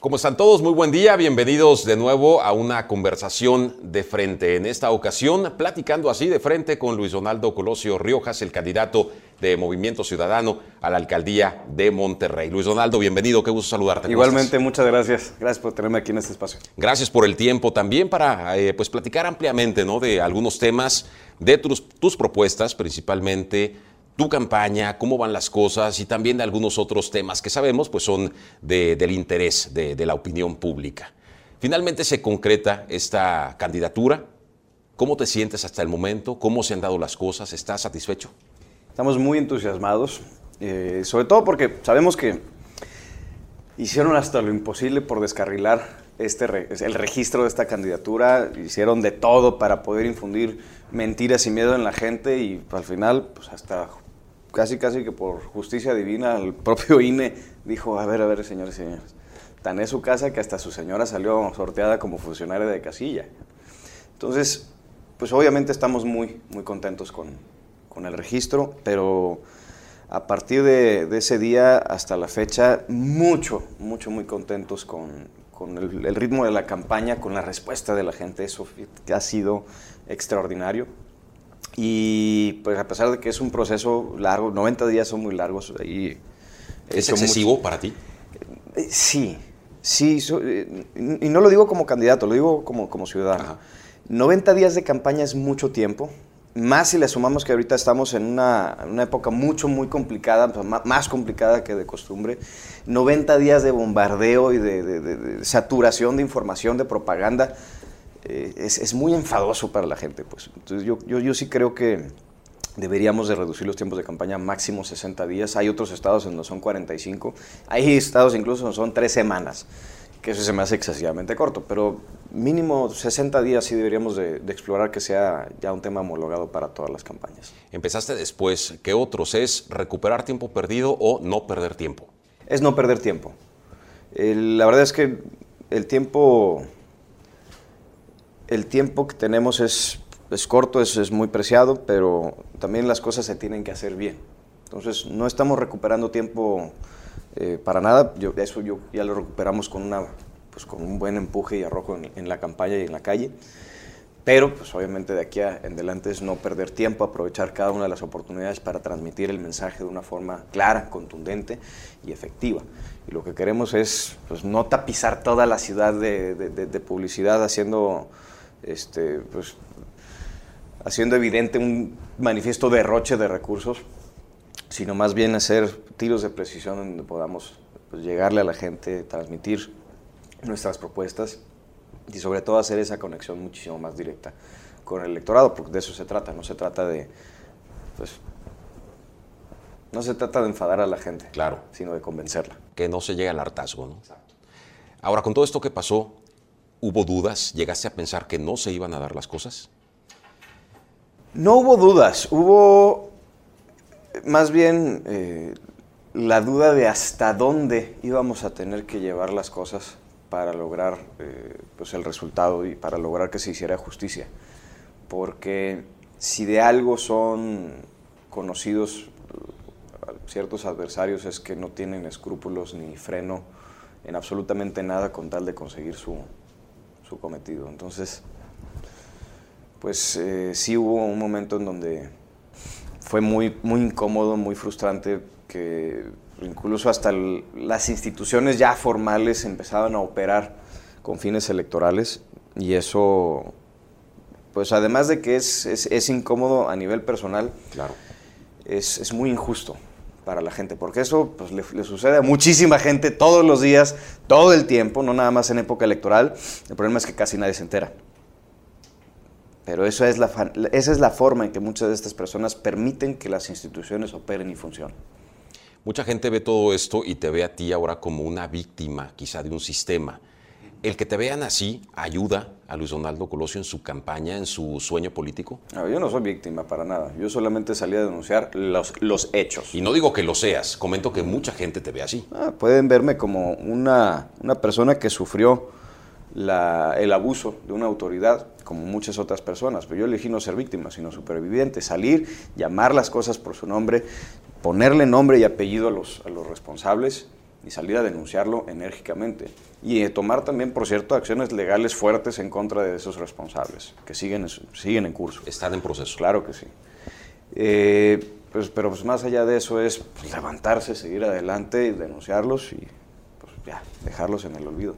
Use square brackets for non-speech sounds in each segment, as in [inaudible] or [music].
¿Cómo están todos? Muy buen día, bienvenidos de nuevo a una conversación de frente. En esta ocasión, platicando así de frente con Luis Donaldo Colosio Riojas, el candidato de Movimiento Ciudadano a la alcaldía de Monterrey. Luis Donaldo, bienvenido, qué gusto saludarte. Igualmente, muchas gracias. Gracias por tenerme aquí en este espacio. Gracias por el tiempo también para eh, pues platicar ampliamente ¿no? de algunos temas, de tus, tus propuestas, principalmente tu campaña, cómo van las cosas y también de algunos otros temas que sabemos pues son del interés de, la opinión pública. Finalmente se concreta esta candidatura. ¿Cómo te sientes hasta el momento? ¿Cómo se han dado las cosas? ¿Estás satisfecho? Estamos muy entusiasmados, eh, sobre todo porque sabemos que hicieron hasta lo imposible por descarrilar este el registro de esta candidatura, hicieron de todo para poder infundir mentiras y miedo en la gente y al final, pues hasta casi casi que por justicia divina, el propio INE dijo, a ver, a ver, señores y señores, tan es su casa que hasta su señora salió sorteada como funcionaria de casilla. Entonces, pues obviamente estamos muy, muy contentos con, con el registro, pero a partir de, ese día hasta la fecha, mucho, mucho, muy contentos con, con el, el, ritmo de la campaña, con la respuesta de la gente, eso ha sido extraordinario. Y pues a pesar de que es un proceso largo, 90 días son muy largos. Ahí ¿Es excesivo mucho. para ti? Eh, sí, sí. So, eh, y no lo digo como candidato, lo digo como, como ciudadano. Ajá. 90 días de campaña es mucho tiempo. Más si le sumamos que ahorita estamos en una, una época mucho, muy complicada, más complicada que de costumbre. 90 días de bombardeo y de, de, de, de saturación de información, de propaganda eh, es, es, muy enfadoso para la gente. Pues. Entonces yo, yo, yo, sí creo que deberíamos de reducir los tiempos de campaña máximo 60 días. Hay otros estados en donde son 45. Hay estados incluso donde son 3 semanas, que eso se me hace excesivamente corto. Pero mínimo 60 días sí deberíamos de, de explorar que sea ya un tema homologado para todas las campañas. Empezaste después. ¿Qué otros? ¿Es recuperar tiempo perdido o no perder tiempo? Es no perder tiempo. La verdad es que el tiempo el tiempo que tenemos es, es corto, es, es, muy preciado, pero también las cosas se tienen que hacer bien. Entonces, no estamos recuperando tiempo eh, para nada. Yo, eso yo, ya lo recuperamos con, una, pues, con un buen empuje y arrojo en, en, la campaña y en la calle. Pero, pues obviamente de aquí en adelante es no perder tiempo, aprovechar cada una de las oportunidades para transmitir el mensaje de una forma clara, contundente y efectiva. Y lo que queremos es pues, no tapizar toda la ciudad de, de, de, de publicidad haciendo este, pues, haciendo evidente un manifiesto derroche de recursos, sino más bien hacer tiros de precisión donde podamos pues, llegarle a la gente, transmitir nuestras propuestas y sobre todo hacer esa conexión muchísimo más directa con el electorado, porque de eso se trata, no se trata de, pues, no se trata de enfadar a la gente, claro, sino de convencerla. Que no se llegue al hartazgo, ¿no? Exacto. Ahora, con todo esto que pasó, ¿Hubo dudas? ¿Llegaste a pensar que no se iban a dar las cosas? No hubo dudas, hubo más bien eh, la duda de hasta dónde íbamos a tener que llevar las cosas para lograr eh, pues el resultado y para lograr que se hiciera justicia. Porque si de algo son conocidos ciertos adversarios es que no tienen escrúpulos ni freno en absolutamente nada con tal de conseguir su, su cometido. Entonces, pues eh, sí hubo un momento en donde fue muy, muy incómodo, muy frustrante, que incluso hasta el, las instituciones ya formales empezaban a operar con fines electorales y eso, pues además de que es, es, es incómodo a nivel personal, claro. es, es muy injusto para la gente, porque eso pues, le, sucede a muchísima gente todos los días, todo el tiempo, no nada más en época electoral. El problema es que casi nadie se entera. Pero eso es la, esa es la forma en que muchas de estas personas permiten que las instituciones operen y funcionen. Mucha gente ve todo esto y te ve a ti ahora como una víctima quizá de un sistema. ¿El que te vean así ayuda a Luis Donaldo Colosio en su campaña, en su sueño político? No, yo no soy víctima para nada. Yo solamente salí a denunciar los, los hechos. Y no digo que lo seas, comento que mucha gente te ve así. Ah, pueden verme como una, una persona que sufrió la, el abuso de una autoridad, como muchas otras personas. Pero yo elegí no ser víctima, sino superviviente. Salir, llamar las cosas por su nombre, ponerle nombre y apellido a los, a los responsables y salir a denunciarlo enérgicamente. Y eh, tomar también, por cierto, acciones legales fuertes en contra de esos responsables, que siguen, siguen en curso. Están en proceso. Claro que sí. Eh, pues, pero pues más allá de eso es pues, levantarse, seguir adelante y denunciarlos y pues, ya, dejarlos en el olvido.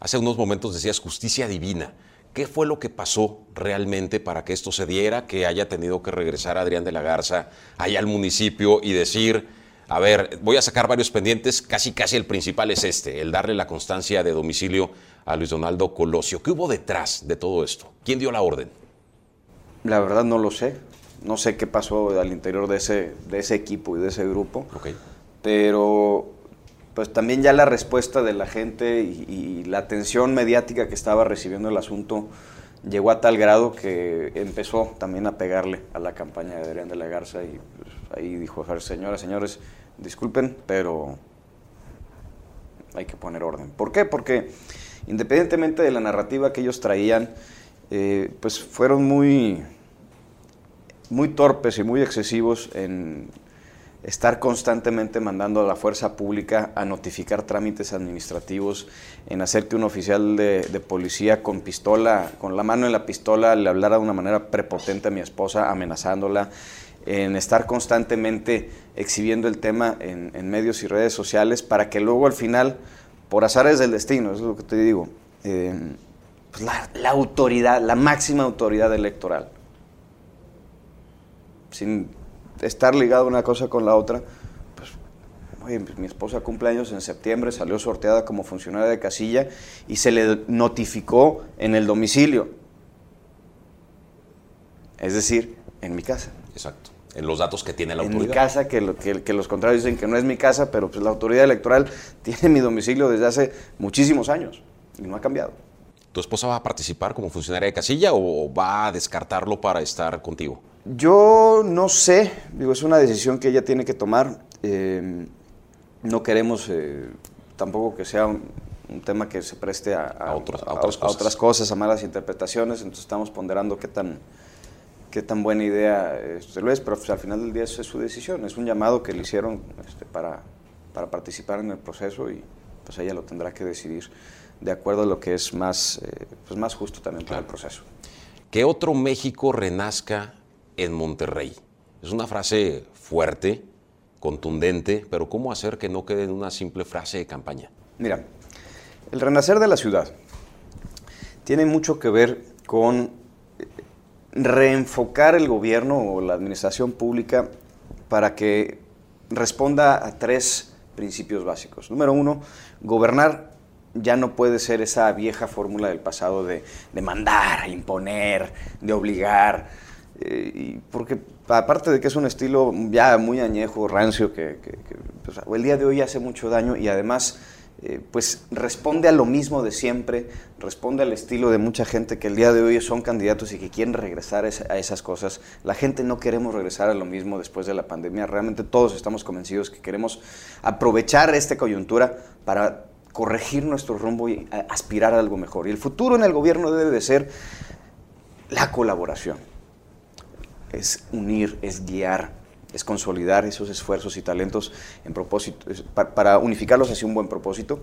Hace unos momentos decías justicia divina. ¿Qué fue lo que pasó realmente para que esto se diera, que haya tenido que regresar Adrián de la Garza allá al municipio y decir, a ver, voy a sacar varios pendientes, casi casi el principal es este, el darle la constancia de domicilio a Luis Donaldo Colosio. ¿Qué hubo detrás de todo esto? ¿Quién dio la orden? La verdad no lo sé. No sé qué pasó al interior de ese, de ese equipo y de ese grupo. Okay. Pero pues también ya la respuesta de la gente y, la atención mediática que estaba recibiendo el asunto llegó a tal grado que empezó también a pegarle a la campaña de Adrián de la Garza y pues, ahí dijo, señoras, señores, disculpen, pero hay que poner orden. ¿Por qué? Porque independientemente de la narrativa que ellos traían, eh, pues fueron muy, muy torpes y muy excesivos en estar constantemente mandando a la fuerza pública a notificar trámites administrativos, en hacer que un oficial de, policía con pistola, con la mano en la pistola, le hablara de una manera prepotente a mi esposa, amenazándola, en estar constantemente exhibiendo el tema en, medios y redes sociales para que luego al final, por azares del destino, es lo que te digo, eh, pues la autoridad, la máxima autoridad electoral, sin estar ligado una cosa con la otra, pues, oye, pues, mi esposa cumple años en septiembre, salió sorteada como funcionaria de casilla y se le notificó en el domicilio. Es decir, en mi casa. Exacto. En los datos que tiene la autoridad. En mi casa, que, que, los contrarios dicen que no es mi casa, pero pues la autoridad electoral [laughs] tiene mi domicilio desde hace muchísimos años y no ha cambiado. ¿Tu esposa va a participar como funcionaria de casilla o va a descartarlo para estar contigo? Yo no sé, digo, es una decisión que ella tiene que tomar. Eh, no queremos eh, tampoco que sea un, tema que se preste a, otras cosas. a malas interpretaciones, entonces estamos ponderando qué tan, qué tan buena idea este, lo es, pero pues, al final del día es, es, su decisión, es un llamado que le hicieron este, para, para, participar en el proceso y pues ella lo tendrá que decidir de acuerdo a lo que es más, eh, pues más justo también para el proceso. Que otro México renazca en Monterrey. Es una frase fuerte, contundente, pero ¿cómo hacer que no quede en una simple frase de campaña? Mira, el renacer de la ciudad tiene mucho que ver con eh, reenfocar el gobierno o la administración pública para que responda a tres principios básicos. Número uno, gobernar ya no puede ser esa vieja fórmula del pasado de, de mandar, imponer, de obligar eh, porque aparte de que es un estilo ya muy añejo, rancio, que, pues, el día de hoy hace mucho daño y además eh, pues responde a lo mismo de siempre, responde al estilo de mucha gente que el día de hoy son candidatos y que quieren regresar a esas cosas. La gente no queremos regresar a lo mismo después de la pandemia, realmente todos estamos convencidos que queremos aprovechar esta coyuntura para corregir nuestro rumbo y aspirar a algo mejor. Y el futuro en el gobierno debe de ser la colaboración es unir, es guiar, es consolidar esos esfuerzos y talentos en propósito, para unificarlos hacia un buen propósito.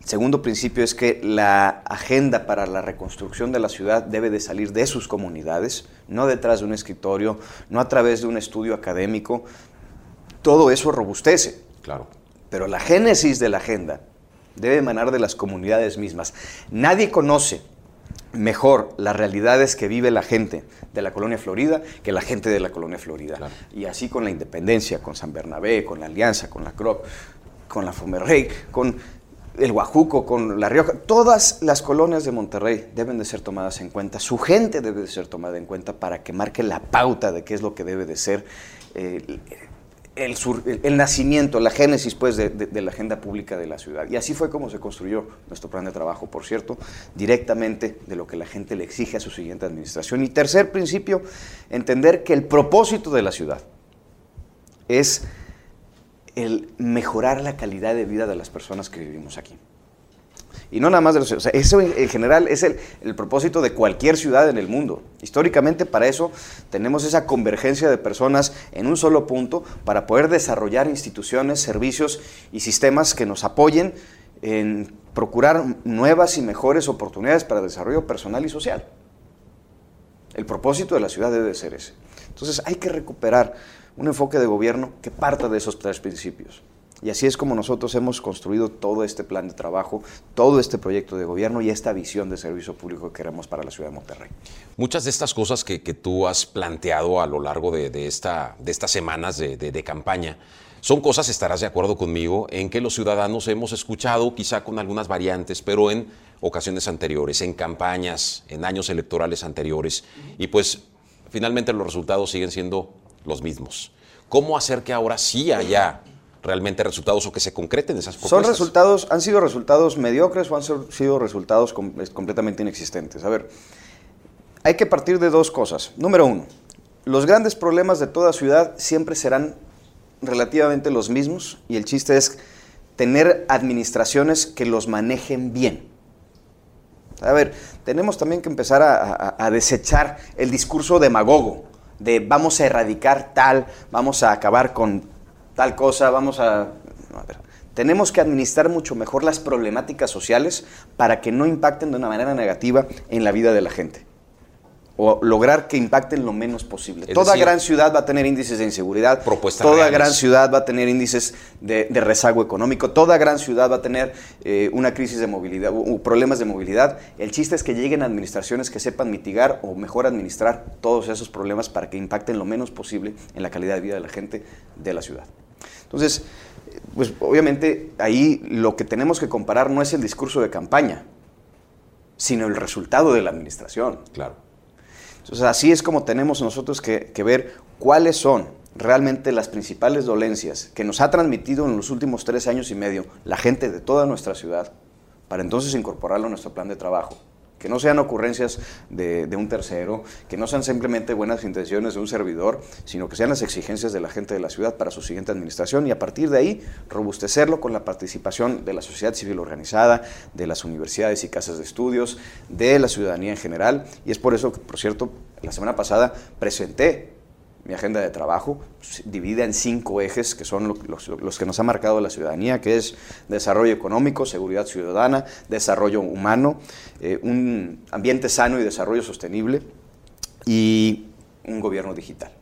El segundo principio es que la agenda para la reconstrucción de la ciudad debe de salir de sus comunidades, no detrás de un escritorio, no a través de un estudio académico. Todo eso robustece. Claro. Pero la génesis de la agenda debe emanar de las comunidades mismas. Nadie conoce mejor. Las realidades que vive la gente de la colonia Florida que la gente de la colonia Florida. Y así con la Independencia, con San Bernabé, con la Alianza, con la CROP, con la Fomerrey, con el Guajuco, con La Rioja, todas las colonias de Monterrey deben de ser tomadas en cuenta, su gente debe de ser tomada en cuenta para que marque la pauta de qué es lo que debe de ser eh, el, nacimiento, la génesis pues, de, la agenda pública de la ciudad. Y así fue como se construyó nuestro plan de trabajo, por cierto, directamente de lo que la gente le exige a su siguiente administración. Y tercer principio, entender que el propósito de la ciudad es el mejorar la calidad de vida de las personas que vivimos aquí. Y no nada más de los... O eso en, general es el, el, propósito de cualquier ciudad en el mundo. Históricamente para eso tenemos esa convergencia de personas en un solo punto para poder desarrollar instituciones, servicios y sistemas que nos apoyen en procurar nuevas y mejores oportunidades para desarrollo personal y social. El propósito de la ciudad debe ser ese. Entonces hay que recuperar un enfoque de gobierno que parta de esos tres principios. Y así es como nosotros hemos construido todo este plan de trabajo, todo este proyecto de gobierno y esta visión de servicio público que queremos para la ciudad de Monterrey. Muchas de estas cosas que, tú has planteado a lo largo de, esta, de estas semanas de, campaña, son cosas, estarás de acuerdo conmigo, en que los ciudadanos hemos escuchado, quizá con algunas variantes, pero en ocasiones anteriores, en campañas, en años electorales anteriores, y pues finalmente los resultados siguen siendo los mismos. ¿Cómo hacer que ahora sí haya realmente resultados o que se concreten esas propuestas? Son resultados, han sido resultados mediocres o han sido resultados completamente inexistentes. A ver, hay que partir de dos cosas. Número uno, los grandes problemas de toda ciudad siempre serán relativamente los mismos y el chiste es tener administraciones que los manejen bien. A ver, tenemos también que empezar a desechar el discurso demagogo de vamos a erradicar tal, vamos a acabar con tal cosa, vamos a... a ver, tenemos que administrar mucho mejor las problemáticas sociales para que no impacten de una manera negativa en la vida de la gente o lograr que impacten lo menos posible. Toda gran ciudad va a tener índices de inseguridad, toda gran ciudad va a tener índices de, rezago económico, toda gran ciudad va a tener eh, una crisis de movilidad, o problemas de movilidad. El chiste es que lleguen administraciones que sepan mitigar o mejor administrar todos esos problemas para que impacten lo menos posible en la calidad de vida de la gente de la ciudad. Entonces, pues obviamente ahí lo que tenemos que comparar no es el discurso de campaña, sino el resultado de la administración. Claro. Entonces, así es como tenemos nosotros que, ver cuáles son realmente las principales dolencias que nos ha transmitido en los últimos tres años y medio la gente de toda nuestra ciudad, para entonces incorporarlo a nuestro plan de trabajo. Que no sean ocurrencias de, un tercero, que no sean simplemente buenas intenciones de un servidor, sino que sean las exigencias de la gente de la ciudad para su siguiente administración y a partir de ahí robustecerlo con la participación de la sociedad civil organizada, de las universidades y casas de estudios, de la ciudadanía en general. Y es por eso que, por cierto, la semana pasada presenté mi agenda de trabajo, pues, dividida en cinco ejes que son los, que nos ha marcado la ciudadanía, que es desarrollo económico, seguridad ciudadana, desarrollo humano, eh, un ambiente sano y desarrollo sostenible y un gobierno digital.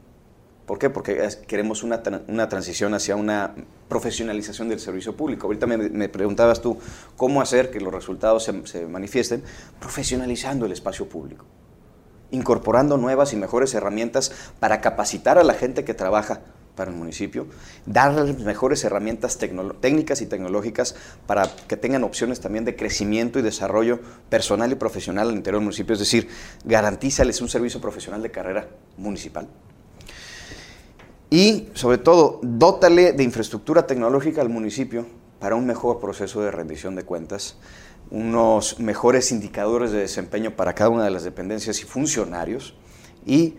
¿Por qué? Porque queremos una, transición hacia una profesionalización del servicio público. Ahorita me, preguntabas tú cómo hacer que los resultados se manifiesten profesionalizando el espacio público incorporando nuevas y mejores herramientas para capacitar a la gente que trabaja para el municipio, darles mejores herramientas técnicas y tecnológicas para que tengan opciones también de crecimiento y desarrollo personal y profesional al interior del municipio, es decir, garantízales un servicio profesional de carrera municipal. Y sobre todo, dótale de infraestructura tecnológica al municipio para un mejor proceso de rendición de cuentas, unos mejores indicadores de desempeño para cada una de las dependencias y funcionarios y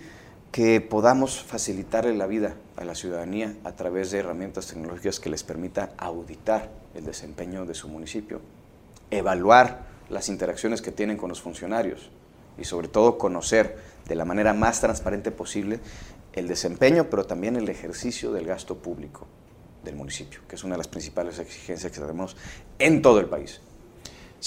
que podamos facilitarle la vida a la ciudadanía a través de herramientas tecnológicas que les permita auditar el desempeño de su municipio, evaluar las interacciones que tienen con los funcionarios y sobre todo conocer de la manera más transparente posible el desempeño, pero también el ejercicio del gasto público del municipio, que es una de las principales exigencias que tenemos en todo el país.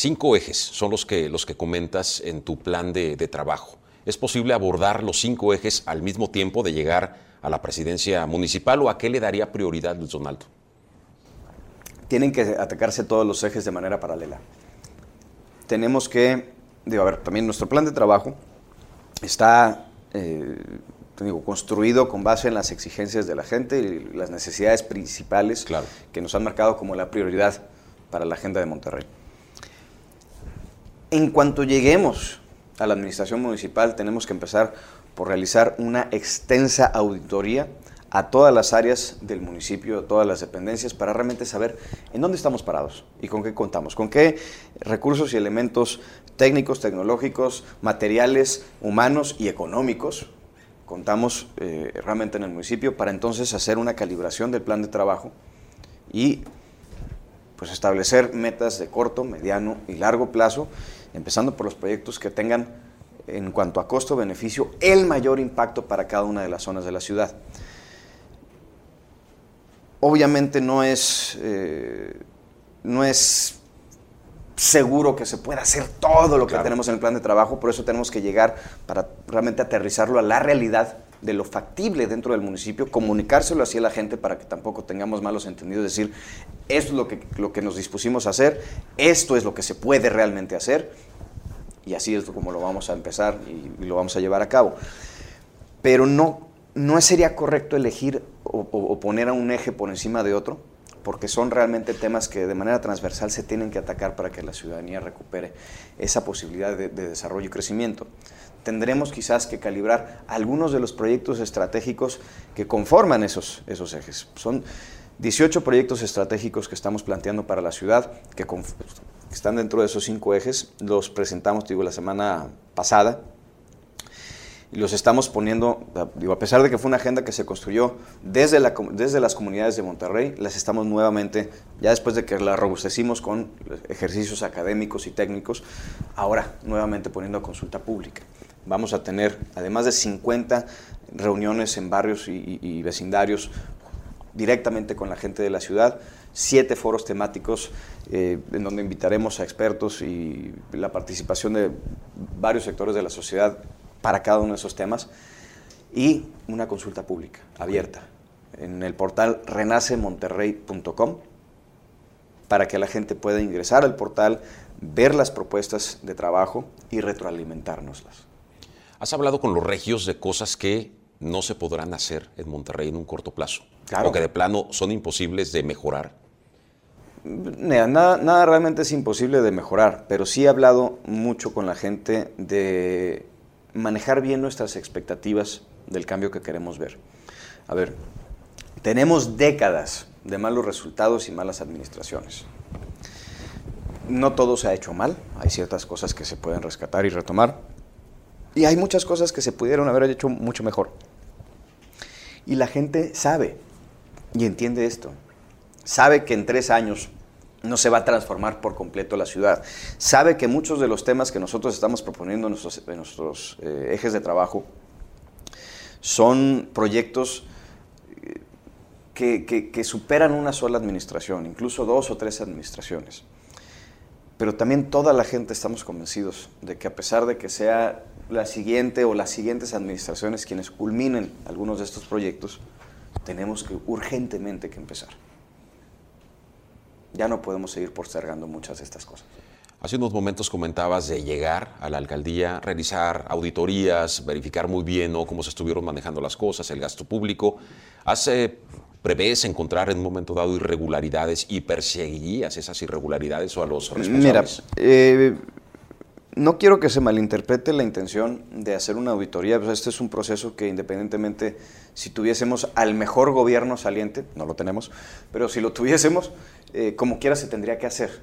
Cinco ejes son los que, los que comentas en tu plan de, trabajo. ¿Es posible abordar los cinco ejes al mismo tiempo de llegar a la presidencia municipal o a qué le daría prioridad Luis Donaldo? Tienen que atacarse todos los ejes de manera paralela. Tenemos que, digo, a ver, también nuestro plan de trabajo está eh, digo, construido con base en las exigencias de la gente y las necesidades principales que nos han marcado como la prioridad para la agenda de Monterrey. En cuanto lleguemos a la administración municipal, tenemos que empezar por realizar una extensa auditoría a todas las áreas del municipio, a todas las dependencias, para realmente saber en dónde estamos parados y con qué contamos, con qué recursos y elementos técnicos, tecnológicos, materiales, humanos y económicos contamos eh, realmente en el municipio para entonces hacer una calibración del plan de trabajo y pues establecer metas de corto, mediano y largo plazo, empezando por los proyectos que tengan en cuanto a costo-beneficio el mayor impacto para cada una de las zonas de la ciudad. Obviamente no es, eh, no es seguro que se pueda hacer todo lo que tenemos en el plan de trabajo, por eso tenemos que llegar para realmente aterrizarlo a la realidad de lo factible dentro del municipio, comunicárselo así a la gente para que tampoco tengamos malos entendidos, decir, esto es lo que, lo que nos dispusimos a hacer, esto es lo que se puede realmente hacer, y así es como lo vamos a empezar y, lo vamos a llevar a cabo. Pero no, no sería correcto elegir o, poner a un eje por encima de otro, porque son realmente temas que de manera transversal se tienen que atacar para que la ciudadanía recupere esa posibilidad de, de desarrollo y crecimiento tendremos quizás que calibrar algunos de los proyectos estratégicos que conforman esos, esos ejes. Son 18 proyectos estratégicos que estamos planteando para la ciudad, que, están dentro de esos cinco ejes. Los presentamos, digo, la semana pasada. Y los estamos poniendo, digo, a pesar de que fue una agenda que se construyó desde, desde las comunidades de Monterrey, las estamos nuevamente, ya después de que la robustecimos con ejercicios académicos y técnicos, ahora nuevamente poniendo a consulta pública. Vamos a tener, además de 50 reuniones en barrios y, vecindarios directamente con la gente de la ciudad, siete foros temáticos eh, en donde invitaremos a expertos y la participación de varios sectores de la sociedad para cada uno de esos temas y una consulta pública abierta en el portal renacemonterrey.com para que la gente pueda ingresar al portal, ver las propuestas de trabajo y retroalimentárnoslas. Has hablado con los regios de cosas que no se podrán hacer en Monterrey en un corto plazo. Claro. O que de plano son imposibles de mejorar. Nada, nada, realmente es imposible de mejorar, pero sí he hablado mucho con la gente de manejar bien nuestras expectativas del cambio que queremos ver. A ver, tenemos décadas de malos resultados y malas administraciones. No todo se ha hecho mal, hay ciertas cosas que se pueden rescatar y retomar, y hay muchas cosas que se pudieron haber hecho mucho mejor. Y la gente sabe y entiende esto. Sabe que en tres años no se va a transformar por completo la ciudad. Sabe que muchos de los temas que nosotros estamos proponiendo en nuestros, eh, ejes de trabajo son proyectos eh, que, que superan una sola administración, incluso dos o tres administraciones. Pero también toda la gente estamos convencidos de que a pesar de que sea la siguiente o las siguientes administraciones quienes culminen algunos de estos proyectos, tenemos que urgentemente que empezar. Ya no podemos seguir postergando muchas de estas cosas. Hace unos momentos comentabas de llegar a la alcaldía, realizar auditorías, verificar muy bien cómo se estuvieron manejando las cosas, el gasto público. ¿Hace prevés encontrar en un momento dado irregularidades y perseguirías esas irregularidades o a los responsables? Mira, eh, no quiero que se malinterprete la intención de hacer una auditoría. Pues este es un proceso que independientemente, si tuviésemos al mejor gobierno saliente, no lo tenemos, pero si lo tuviésemos, eh, como quiera se tendría que hacer.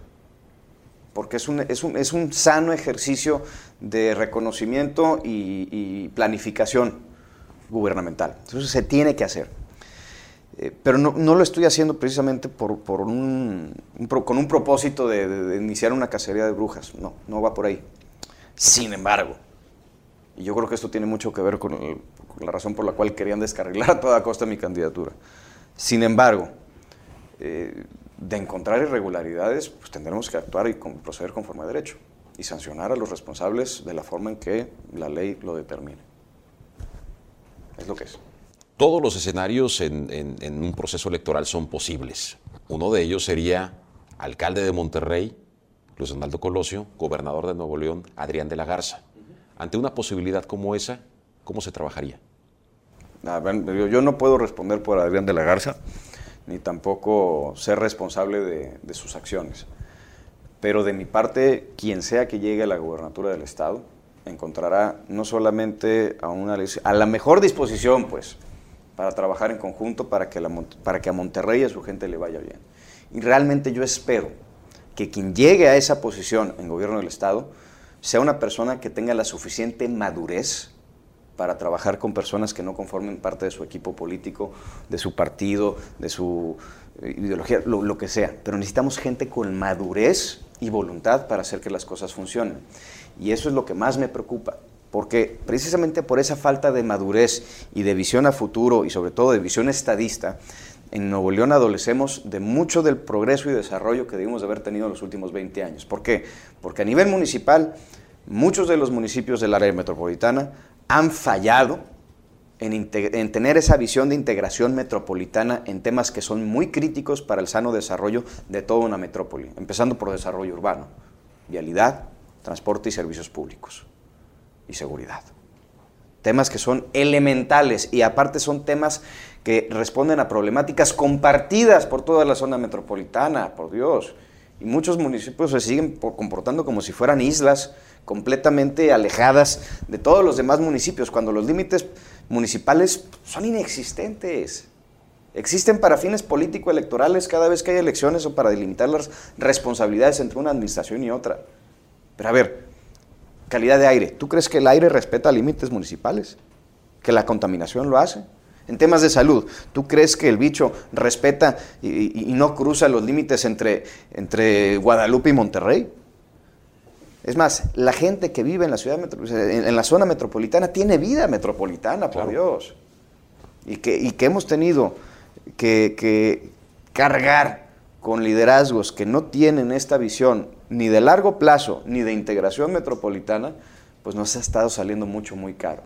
Porque es un, es un, es un sano ejercicio de reconocimiento y, planificación gubernamental. Entonces se tiene que hacer. Eh, pero no, no, lo estoy haciendo precisamente por, por un, con un propósito de, iniciar una cacería de brujas. No, no va por ahí. Sin embargo, y yo creo que esto tiene mucho que ver con, la razón por la cual querían descarrilar a toda costa mi candidatura. Sin embargo, eh, de encontrar irregularidades, pues tendremos que actuar y proceder conforme a derecho y sancionar a los responsables de la forma en que la ley lo determine. Es lo que es. Todos los escenarios en, un proceso electoral son posibles. Uno de ellos sería alcalde de Monterrey Luis Donaldo Colosio, gobernador de Nuevo León, Adrián de la Garza. Ante una posibilidad como esa, ¿cómo se trabajaría? yo no puedo responder por Adrián de la Garza, ni tampoco ser responsable de, sus acciones. Pero de mi parte, quien sea que llegue a la gobernatura del Estado, encontrará no solamente a, una, a la mejor disposición, pues, para trabajar en conjunto para que, para que a Monterrey y a su gente le vaya bien. Y realmente yo espero que quien llegue a esa posición en gobierno del Estado sea una persona que tenga la suficiente madurez para trabajar con personas que no conformen parte de su equipo político, de su partido, de su eh, ideología, lo, lo que sea. Pero necesitamos gente con madurez y voluntad para hacer que las cosas funcionen. Y eso es lo que más me preocupa porque precisamente por esa falta de madurez y de visión a futuro y sobre todo de visión estadista, en Nuevo León adolecemos de mucho del progreso y desarrollo que debimos de haber tenido en los últimos 20 años. ¿Por qué? Porque a nivel municipal, muchos de los municipios del área metropolitana han fallado en, tener esa visión de integración metropolitana en temas que son muy críticos para el sano desarrollo de toda una metrópoli, empezando por desarrollo urbano, vialidad, transporte y servicios públicos y seguridad. Temas que son elementales y aparte son temas que responden a problemáticas compartidas por toda la zona metropolitana, por Dios. Y muchos municipios se siguen comportando como si fueran islas completamente alejadas de todos los demás municipios, cuando los límites municipales son inexistentes. Existen para fines político-electorales cada vez que hay elecciones o para delimitar las responsabilidades entre una administración y otra. Pero a ver, calidad de aire. ¿Tú crees que el aire respeta límites municipales? ¿Que la contaminación lo hace? En temas de salud, ¿tú crees que el bicho respeta y, no cruza los límites entre, entre Guadalupe y Monterrey? Es más, la gente que vive en la ciudad en, la zona metropolitana tiene vida metropolitana, por Dios. Y que, y que hemos tenido que, que cargar con liderazgos que no tienen esta visión ni de largo plazo ni de integración metropolitana, pues nos ha estado saliendo mucho, muy caro.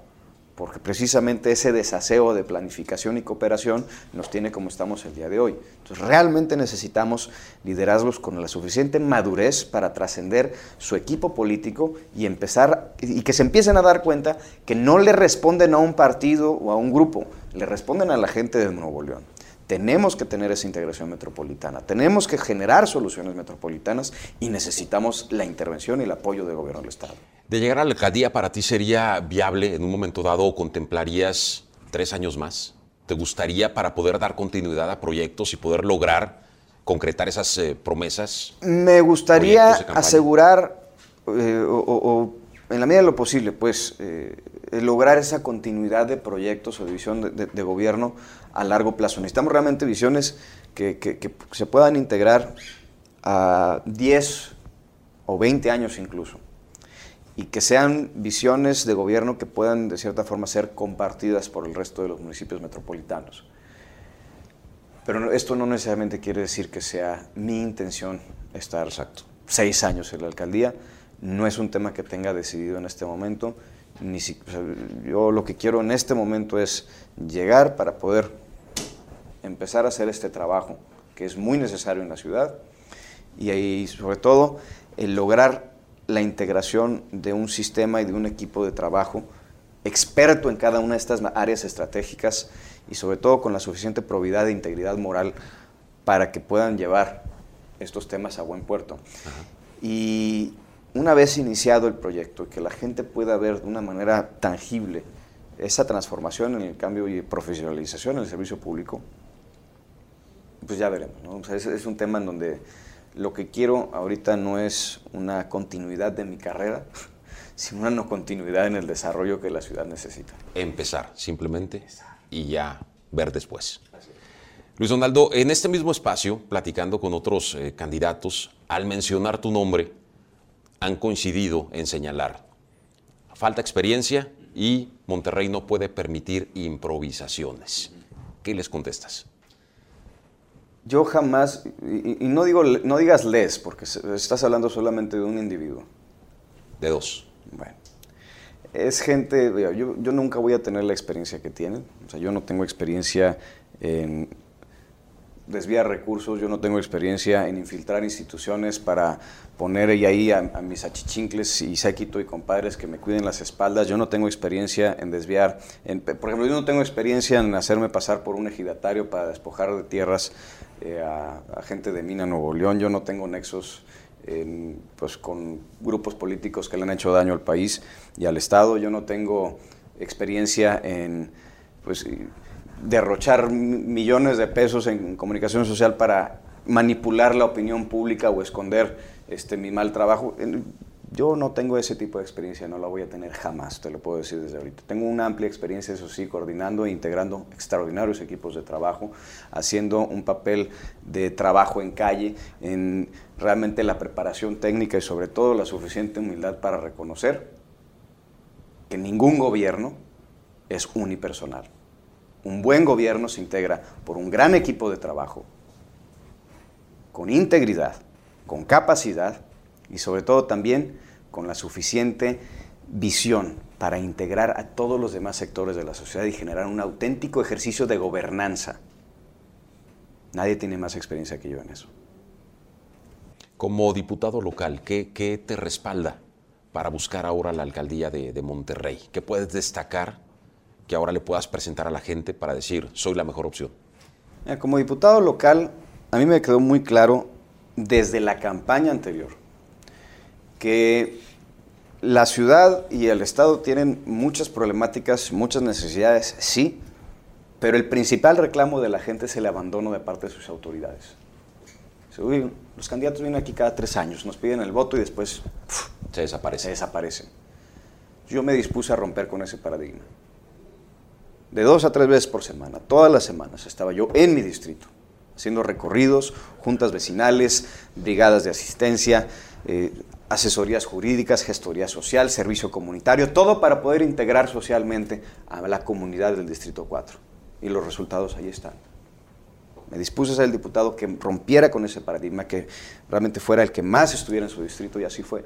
Porque precisamente ese desaseo de planificación y cooperación nos tiene como estamos el día de hoy. Entonces realmente necesitamos liderazgos con la suficiente madurez para trascender su equipo político y empezar, y que se empiecen a dar cuenta que no le responden a un partido o a un grupo, le responden a la gente de Nuevo León. Tenemos que tener esa integración metropolitana, tenemos que generar soluciones metropolitanas y necesitamos la intervención y el apoyo del gobierno del Estado. De llegar a la alcaldía, ¿para ti sería viable en un momento dado o contemplarías tres años más? ¿Te gustaría para poder dar continuidad a proyectos y poder lograr concretar esas eh, promesas? Me gustaría asegurar, eh, o, en la medida de lo posible, pues, eh, lograr esa continuidad de proyectos o de visión de gobierno a largo plazo. Necesitamos realmente visiones que, se puedan integrar a 10 o 20 años incluso y que sean visiones de gobierno que puedan de cierta forma ser compartidas por el resto de los municipios metropolitanos. Pero esto no necesariamente quiere decir que sea mi intención estar Exacto. seis años en la alcaldía. No es un tema que tenga decidido en este momento. Ni si, yo lo que quiero en este momento es llegar para poder empezar a hacer este trabajo que es muy necesario en la ciudad y, ahí sobre todo el lograr la integración de un sistema y de un equipo de trabajo experto en cada una de estas áreas estratégicas y sobre todo con la suficiente probidad e integridad moral para que puedan llevar estos temas a buen puerto. Y una vez iniciado el proyecto y que la gente pueda ver de una manera tangible esa transformación en el cambio y profesionalización en el servicio público, pues ya veremos. ¿no? es, un tema en donde lo que quiero ahorita no es una continuidad de mi carrera, [laughs] sino una no continuidad en el desarrollo que la ciudad necesita. Empezar, simplemente, y ya ver después. Luis Donaldo, en este mismo espacio, platicando con otros eh, candidatos, al mencionar tu nombre, han coincidido en señalar, falta experiencia y Monterrey no puede permitir improvisaciones. ¿Qué les contestas? Yo jamás, y, no, digo, no digas les, porque estás hablando solamente de un individuo. De dos. Bueno. Es gente, yo, yo nunca voy a tener la experiencia que tienen. O sea, yo no tengo experiencia en desviar recursos, yo no tengo experiencia en infiltrar instituciones para poner ahí a, mis achichincles y séquito y compadres que me cuiden las espaldas, yo no tengo experiencia en desviar, por ejemplo, yo no tengo experiencia en hacerme pasar por un ejidatario para despojar de tierras eh, a, gente de Mina Nuevo León, yo no tengo nexos pues, con grupos políticos que le han hecho daño al país y al Estado, yo no tengo experiencia en... Pues, derrochar millones de pesos en comunicación social para manipular la opinión pública o esconder este, mi mal trabajo. Yo no tengo ese tipo de experiencia, no la voy a tener jamás, te lo puedo decir desde ahorita. Tengo una amplia experiencia, eso sí, coordinando e integrando extraordinarios equipos de trabajo, haciendo un papel de trabajo en calle, en realmente la preparación técnica y sobre todo la suficiente humildad para reconocer que ningún gobierno es unipersonal. Un buen gobierno se integra por un gran equipo de trabajo, con integridad, con capacidad y sobre todo también con la suficiente visión para integrar a todos los demás sectores de la sociedad y generar un auténtico ejercicio de gobernanza. Nadie tiene más experiencia que yo en eso. Como diputado local, ¿qué, te respalda para buscar ahora la alcaldía de, Monterrey? ¿Qué puedes destacar que ahora le puedas presentar a la gente para decir, soy la mejor opción? Como diputado local, a mí me quedó muy claro desde la campaña anterior que la ciudad y el Estado tienen muchas problemáticas, muchas necesidades, sí, pero el principal reclamo de la gente es el abandono de parte de sus autoridades. los candidatos vienen aquí cada tres años, nos piden el voto y después se, desaparecen. se desaparecen. Yo me dispuse a romper con ese paradigma. De dos a tres veces por semana, todas las semanas, estaba yo en mi distrito, haciendo recorridos, juntas vecinales, brigadas de asistencia, eh, asesorías jurídicas, gestoría social, servicio comunitario, todo para poder integrar socialmente a la comunidad del Distrito 4. Y los resultados ahí están. Me dispuse a ser el diputado que rompiera con ese paradigma, que realmente fuera el que más estuviera en su distrito y así fue.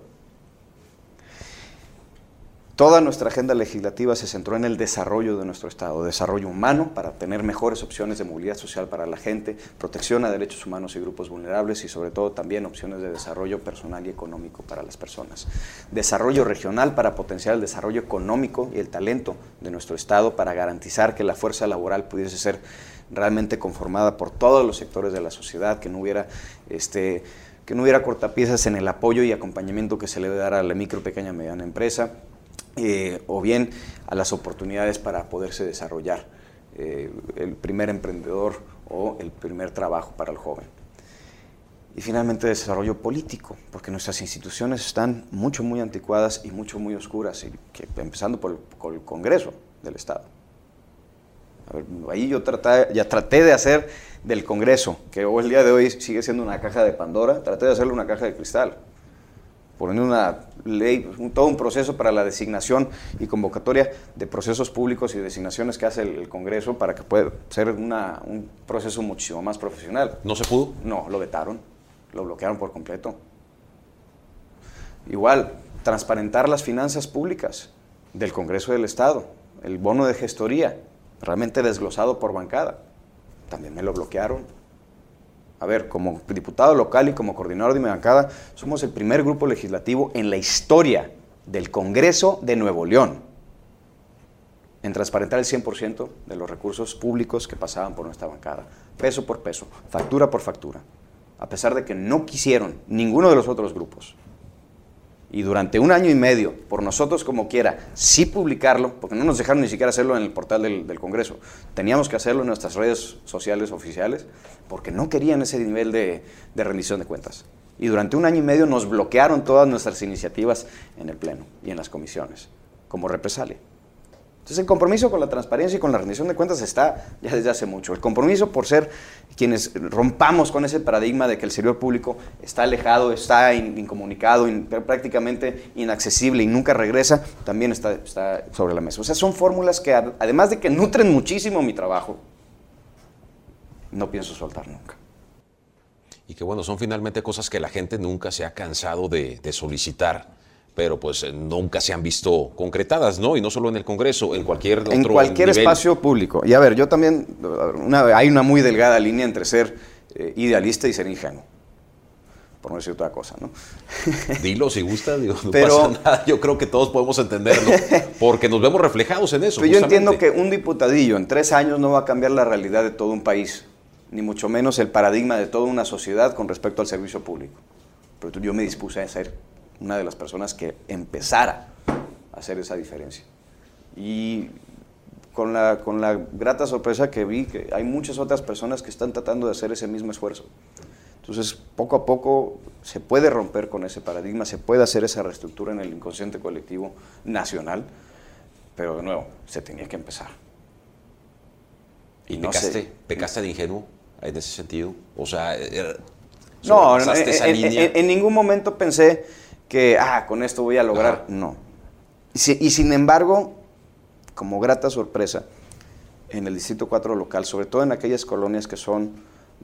Toda nuestra agenda legislativa se centró en el desarrollo de nuestro Estado, desarrollo humano para tener mejores opciones de movilidad social para la gente, protección a derechos humanos y grupos vulnerables y sobre todo también opciones de desarrollo personal y económico para las personas. Desarrollo regional para potenciar el desarrollo económico y el talento de nuestro Estado para garantizar que la fuerza laboral pudiese ser realmente conformada por todos los sectores de la sociedad, que no hubiera este, que no hubiera cortapiezas en el apoyo y acompañamiento que se le debe dar a la micro, pequeña y mediana empresa, eh, o bien a las oportunidades para poderse desarrollar eh, el primer emprendedor o el primer trabajo para el joven. Y finalmente desarrollo político, porque nuestras instituciones están mucho, muy anticuadas y mucho, muy oscuras, y que, empezando por el, Congreso del Estado. ahí yo traté, ya traté de hacer del Congreso, que hoy el día de hoy sigue siendo una caja de Pandora, traté de hacerle una caja de cristal poner una ley, todo un proceso para la designación y convocatoria de procesos públicos y designaciones que hace el, Congreso para que pueda ser un proceso muchísimo más profesional. ¿No se pudo? No, lo vetaron, lo bloquearon por completo. Igual, transparentar las finanzas públicas del Congreso del Estado, el bono de gestoría, realmente desglosado por bancada, también me lo bloquearon a ver, como diputado local y como coordinador de mi bancada, somos el primer grupo legislativo en la historia del Congreso de Nuevo León en transparentar el 100% de los recursos públicos que pasaban por nuestra bancada, peso por peso, factura por factura, a pesar de que no quisieron ninguno de los otros grupos y durante un año y medio, por nosotros como quiera, sí publicarlo, porque no nos dejaron ni siquiera hacerlo en el portal del, Congreso, teníamos que hacerlo en nuestras redes sociales oficiales, porque no querían ese nivel de, de rendición de cuentas. Y durante un año y medio nos bloquearon todas nuestras iniciativas en el Pleno y en las comisiones, como represalia. Entonces el compromiso con la transparencia y con la rendición de cuentas está ya desde hace mucho. El compromiso por ser quienes rompamos con ese paradigma de que el servidor público está alejado, está incomunicado, prácticamente inaccesible y nunca regresa, también está, está sobre la mesa. O sea, son fórmulas que además de que nutren muchísimo mi trabajo, no pienso soltar nunca. Y que bueno, son finalmente cosas que la gente nunca se ha cansado de, de solicitar pero pues eh, nunca se han visto concretadas, ¿no? Y no solo en el Congreso, en cualquier otro En cualquier espacio público. Y a ver, yo también, hay una muy delgada línea entre ser eh, idealista y ser ingenuo. Por no decir otra cosa, ¿no? [laughs] Dilo si gusta, digo, no pasa nada. Yo creo que todos podemos entenderlo, [laughs] porque nos vemos reflejados en eso. Pero yo entiendo que un diputadillo en tres años no va a cambiar la realidad de todo un país, ni mucho menos el paradigma de toda una sociedad con respecto al servicio público. Pero yo me dispuse a hacer una de las personas que empezara a hacer esa diferencia. Y con la, con la grata sorpresa que vi que hay muchas otras personas que están tratando de hacer ese mismo esfuerzo. Entonces, poco a poco se puede romper con ese paradigma, se puede hacer esa reestructura en el inconsciente colectivo nacional, pero de nuevo, se tenía que empezar. ¿Y no pecaste, pecaste de ingenuo en ese sentido? O sea, er, no, en, ningún momento pensé que, ah, con esto voy a lograr. No. Y, sin embargo, como grata sorpresa, en el Distrito 4 local, sobre todo en aquellas colonias que son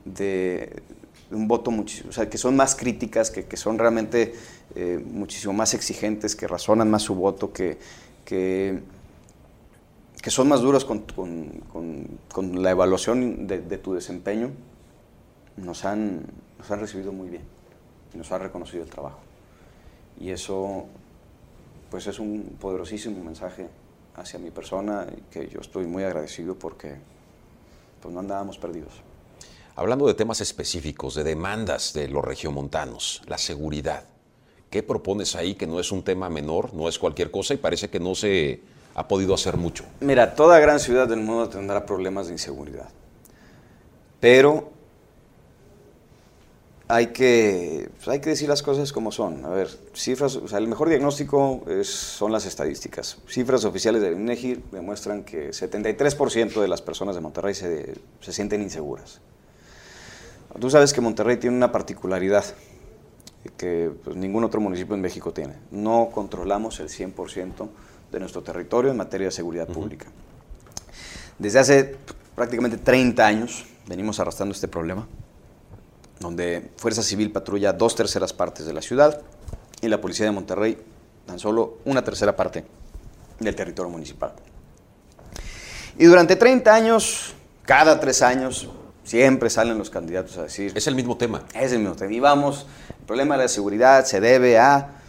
de, un voto muchísimo, o sea, que son más críticas, que, que son realmente eh, muchísimo más exigentes, que razonan más su voto, que, que, que son más duros con, con, con, la evaluación de, de, tu desempeño, nos han, nos han recibido muy bien y nos han reconocido el trabajo. Y eso, pues es un poderosísimo mensaje hacia mi persona que yo estoy muy agradecido porque pues no andábamos perdidos. Hablando de temas específicos, de demandas de los regiomontanos, la seguridad, ¿qué propones ahí que no es un tema menor, no es cualquier cosa y parece que no se ha podido hacer mucho? Mira, toda gran ciudad del mundo tendrá problemas de inseguridad, pero hay que, pues, hay que decir las cosas como son. A ver, cifras, o sea, el mejor diagnóstico son las estadísticas. Cifras oficiales del INEGI demuestran que 73% de las personas de Monterrey se, se sienten inseguras. Tú sabes que Monterrey tiene una particularidad que pues, ningún otro municipio en México tiene. No controlamos el 100% de nuestro territorio en materia de seguridad pública. Desde hace prácticamente 30 años venimos arrastrando este problema, donde Fuerza Civil patrulla dos terceras partes de la ciudad y la Policía de Monterrey tan solo una tercera parte del territorio municipal. Y durante 30 años, cada tres años, Siempre salen los candidatos a decir... Es el mismo tema. Es el mismo tema. Y vamos, el problema de la seguridad se debe a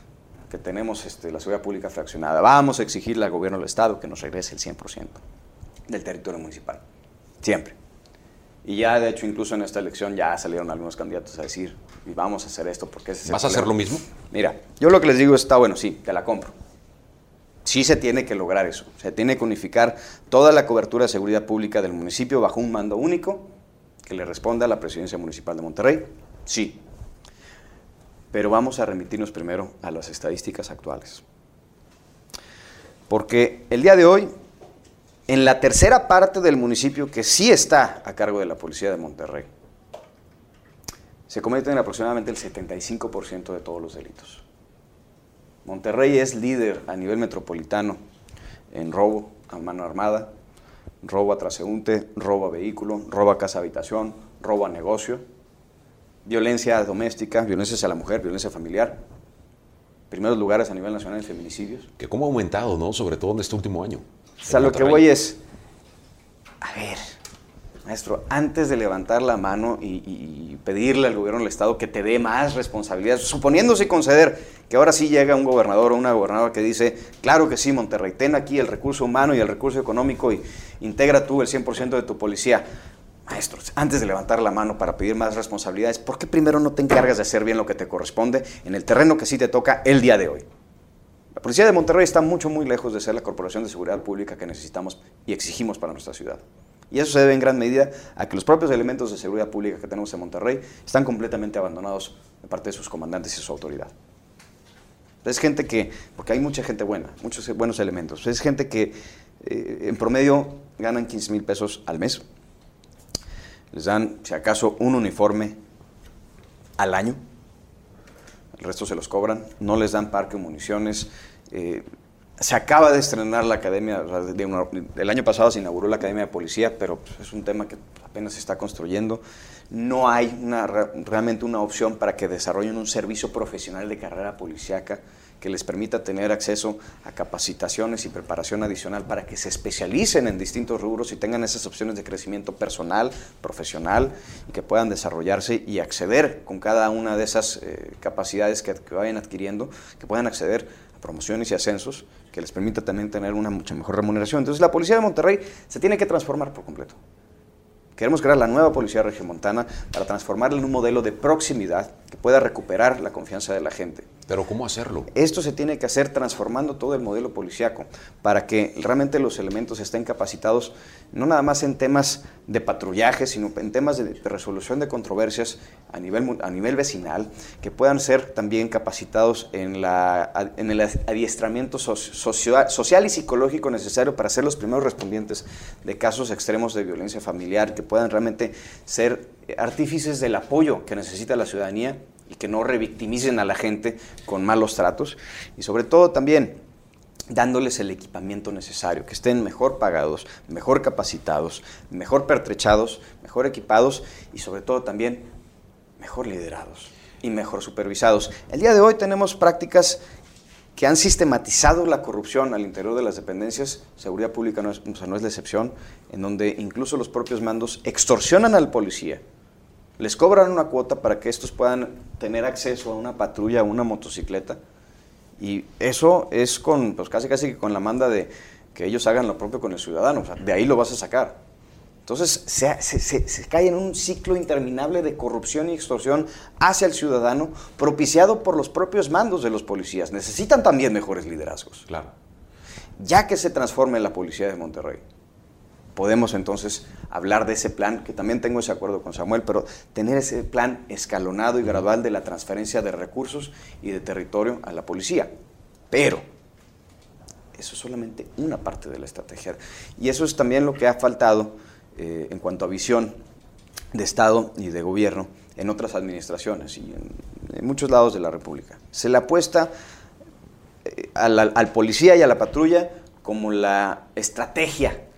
que tenemos este, la seguridad pública fraccionada. Vamos a exigirle al gobierno del Estado que nos regrese el 100% del territorio municipal. Siempre. Y ya, de hecho, incluso en esta elección ya salieron algunos candidatos a decir, y vamos a hacer esto porque ese es ¿Vas a hacer lo mismo? Mira, yo lo que les digo está bueno, sí, te la compro. Sí se tiene que lograr eso. Se tiene que unificar toda la cobertura de seguridad pública del municipio bajo un mando único que le responda a la presidencia municipal de Monterrey? Sí. Pero vamos a remitirnos primero a las estadísticas actuales. Porque el día de hoy, en la tercera parte del municipio que sí está a cargo de la policía de Monterrey, se cometen aproximadamente el 75% de todos los delitos. Monterrey es líder a nivel metropolitano en robo a mano armada, robo a transeúnte, robo a vehículo, robo a casa habitación, robo a negocio, violencia doméstica, violencia hacia la mujer, violencia familiar. Primeros lugares a nivel nacional en feminicidios. Que cómo ha aumentado, ¿no? Sobre todo en este último año. O sea, lo que voy es, a ver, maestro, antes de levantar la mano y, pedirle al gobierno del Estado que te dé más responsabilidad, suponiéndose conceder que ahora sí llega un gobernador o una gobernadora que dice, claro que sí, Monterrey, ten aquí el recurso humano y el recurso económico y integra tú el 100% de tu policía. Maestros, antes de levantar la mano para pedir más responsabilidades, ¿por qué primero no te encargas de hacer bien lo que te corresponde en el terreno que sí te toca el día de hoy? La Policía de Monterrey está mucho, muy lejos de ser la corporación de seguridad pública que necesitamos y exigimos para nuestra ciudad. Y eso se debe en gran medida a que los propios elementos de seguridad pública que tenemos en Monterrey están completamente abandonados de parte de sus comandantes y su autoridad. Es gente que, porque hay mucha gente buena, muchos buenos elementos, es gente que eh, en promedio ganan 15 mil pesos al mes, les dan, si acaso, un uniforme al año, el resto se los cobran, no les dan parque o municiones, eh, se acaba de estrenar la academia, el año pasado se inauguró la academia de policía, pero pues, es un tema que apenas se está construyendo. No hay una, realmente una opción para que desarrollen un servicio profesional de carrera policíaca que les permita tener acceso a capacitaciones y preparación adicional para que se especialicen en distintos rubros y tengan esas opciones de crecimiento personal, profesional y que puedan desarrollarse y acceder con cada una de esas eh, capacidades que, que vayan adquiriendo, que puedan acceder a promociones y ascensos que les permita también tener una mucha mejor remuneración. Entonces la Policía de Monterrey se tiene que transformar por completo. Queremos crear la nueva Policía Regiomontana para transformarla en un modelo de proximidad que pueda recuperar la confianza de la gente. Pero ¿cómo hacerlo? Esto se tiene que hacer transformando todo el modelo policiaco para que realmente los elementos estén capacitados no nada más en temas de patrullaje, sino en temas de resolución de controversias a nivel, a nivel vecinal, que puedan ser también capacitados en, la, en el adiestramiento social y psicológico necesario para ser los primeros respondientes de casos extremos de violencia familiar, que puedan realmente ser artífices del apoyo que necesita la ciudadanía y que no revictimicen a la gente con malos tratos. Y sobre todo también dándoles el equipamiento necesario, que estén mejor pagados, mejor capacitados, mejor pertrechados, mejor equipados y sobre todo también mejor liderados y mejor supervisados. El día de hoy tenemos prácticas que han sistematizado la corrupción al interior de las dependencias, seguridad pública no es, no es la excepción, en donde incluso los propios mandos extorsionan al policía, les cobran una cuota para que estos puedan tener acceso a una patrulla, a una motocicleta, y eso es con, pues casi casi con la manda de que ellos hagan lo propio con el ciudadano, o sea, de ahí lo vas a sacar. Entonces se, se, cae en un ciclo interminable de corrupción y extorsión hacia el ciudadano, propiciado por los propios mandos de los policías. Necesitan también mejores liderazgos. Claro. Ya que se transforme la policía de Monterrey podemos entonces hablar de ese plan, que también tengo ese acuerdo con Samuel, pero tener ese plan escalonado y gradual de la transferencia de recursos y de territorio a la policía. Pero eso es solamente una parte de la estrategia. Y eso es también lo que ha faltado eh, en cuanto a visión de Estado y de gobierno en otras administraciones y en, muchos lados de la República. Se le apuesta eh, al policía y a la patrulla como la estrategia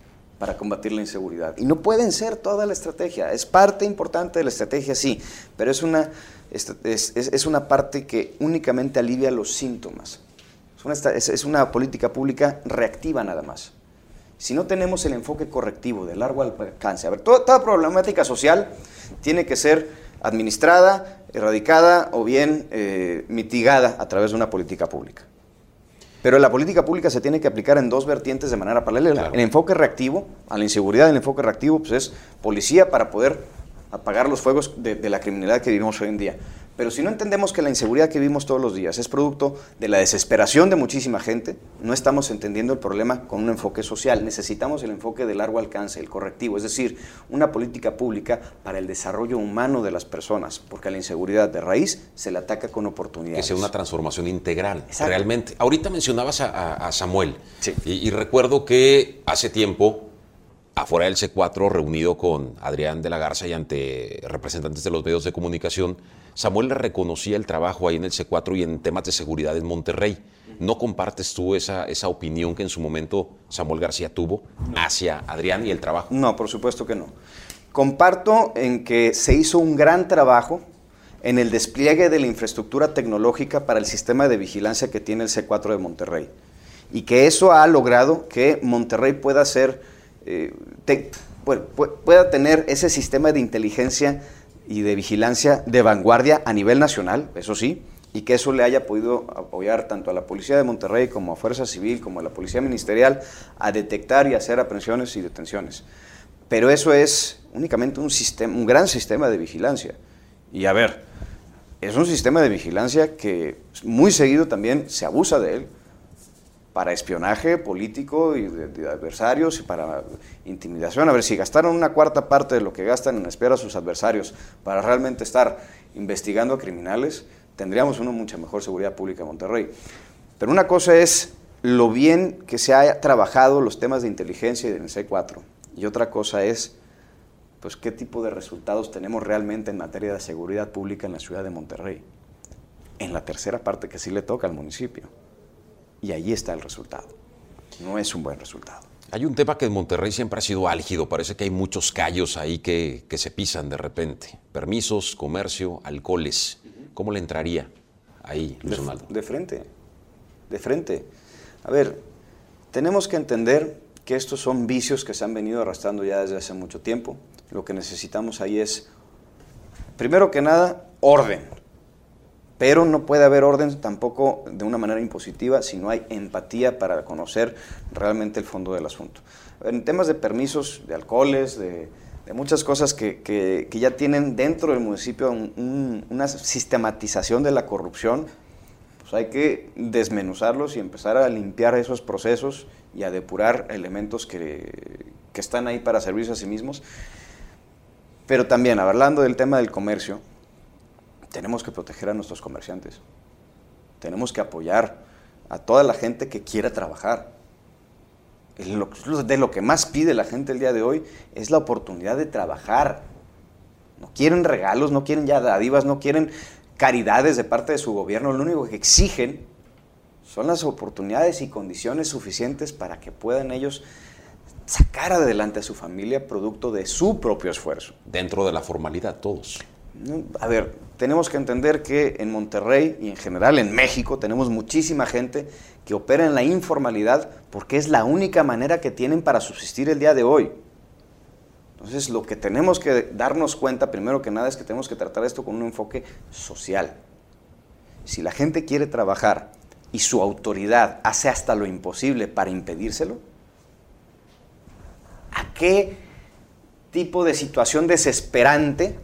para combatir la inseguridad. Y no pueden ser toda la estrategia, es parte importante de la estrategia, sí, pero es una, es, una parte que únicamente alivia los síntomas. Es una, es una política pública reactiva nada más. Si no tenemos el enfoque correctivo de largo alcance, a ver, toda, toda problemática social tiene que ser administrada, erradicada o bien eh, mitigada a través de una política pública. Pero la política pública se tiene que aplicar en dos vertientes de manera paralela. El enfoque reactivo, a la inseguridad, el enfoque reactivo pues es policía para poder apagar los fuegos de la criminalidad que vivimos hoy en día. Pero si no entendemos que la inseguridad que vivimos todos los días es producto de la desesperación de muchísima gente, no estamos entendiendo el problema con un enfoque social. Necesitamos el enfoque de largo alcance, el correctivo, es decir, una política pública para el desarrollo humano de las personas, porque a la inseguridad de raíz se le ataca con oportunidades. Que sea una transformación integral, realmente. Ahorita mencionabas a, Samuel, y recuerdo que hace tiempo afuera del C4, reunido con Adrián de la Garza y ante representantes de los medios de comunicación, Samuel le reconocía el trabajo ahí en el C4 y en temas de seguridad en Monterrey. ¿No compartes tú esa, esa opinión que en su momento Samuel García tuvo hacia Adrián y el trabajo? No, por supuesto que no. Comparto en que se hizo un gran trabajo en el despliegue de la infraestructura tecnológica para el sistema de vigilancia que tiene el C4 de Monterrey. Y que eso ha logrado que Monterrey pueda ser eh, pueda tener ese sistema de inteligencia y de vigilancia de vanguardia a nivel nacional, eso sí, y que eso le haya podido apoyar tanto a la Policía de Monterrey como a Fuerza Civil, como a la Policía Ministerial, a detectar y hacer aprehensiones y detenciones. Pero eso es únicamente un, sistema, un gran sistema de vigilancia. Y a ver, es un sistema de vigilancia que muy seguido también se abusa de él para espionaje político y de, adversarios y para intimidación. A ver, si gastaron una cuarta parte de lo que gastan en espiar a sus adversarios para realmente estar investigando a criminales, tendríamos una mucha mejor seguridad pública en Monterrey. Pero una cosa es lo bien que se ha trabajado los temas de inteligencia y del C4. Y otra cosa es, pues, qué tipo de resultados tenemos realmente en materia de seguridad pública en la ciudad de Monterrey. En la tercera parte que sí le toca al municipio. Y ahí está el resultado. No es un buen resultado. Hay un tema que en Monterrey siempre ha sido álgido. Parece que hay muchos callos ahí que, se pisan de repente. Permisos, comercio, alcoholes. ¿Cómo le entraría ahí, Luis de, De frente. De frente. A ver, tenemos que entender que estos son vicios que se han venido arrastrando ya desde hace mucho tiempo. Lo que necesitamos ahí es, primero que nada, orden pero no puede haber orden tampoco de una manera impositiva si no hay empatía para conocer realmente el fondo del asunto. En temas de permisos, de alcoholes, de, muchas cosas que, ya tienen dentro del municipio una sistematización de la corrupción, pues hay que desmenuzarlos y empezar a limpiar esos procesos y a depurar elementos que, que están ahí para servirse a sí mismos. Pero también, hablando del tema del comercio, tenemos que proteger a nuestros comerciantes. Tenemos que apoyar a toda la gente que quiera trabajar. De lo que más pide la gente el día de hoy es la oportunidad de trabajar. No quieren regalos, no quieren ya dádivas, no quieren caridades de parte de su gobierno. Lo único que exigen son las oportunidades y condiciones suficientes para que puedan ellos sacar adelante a su familia producto de su propio esfuerzo. Dentro de la formalidad, todos. A ver, tenemos que entender que en Monterrey y en general en México tenemos muchísima gente que opera en la informalidad porque es la única manera que tienen para subsistir el día de hoy. Entonces, lo que tenemos que darnos cuenta, primero que nada, es que tenemos que tratar esto con un enfoque social. Si la gente quiere trabajar y su autoridad hace hasta lo imposible para impedírselo, ¿a qué tipo de situación desesperante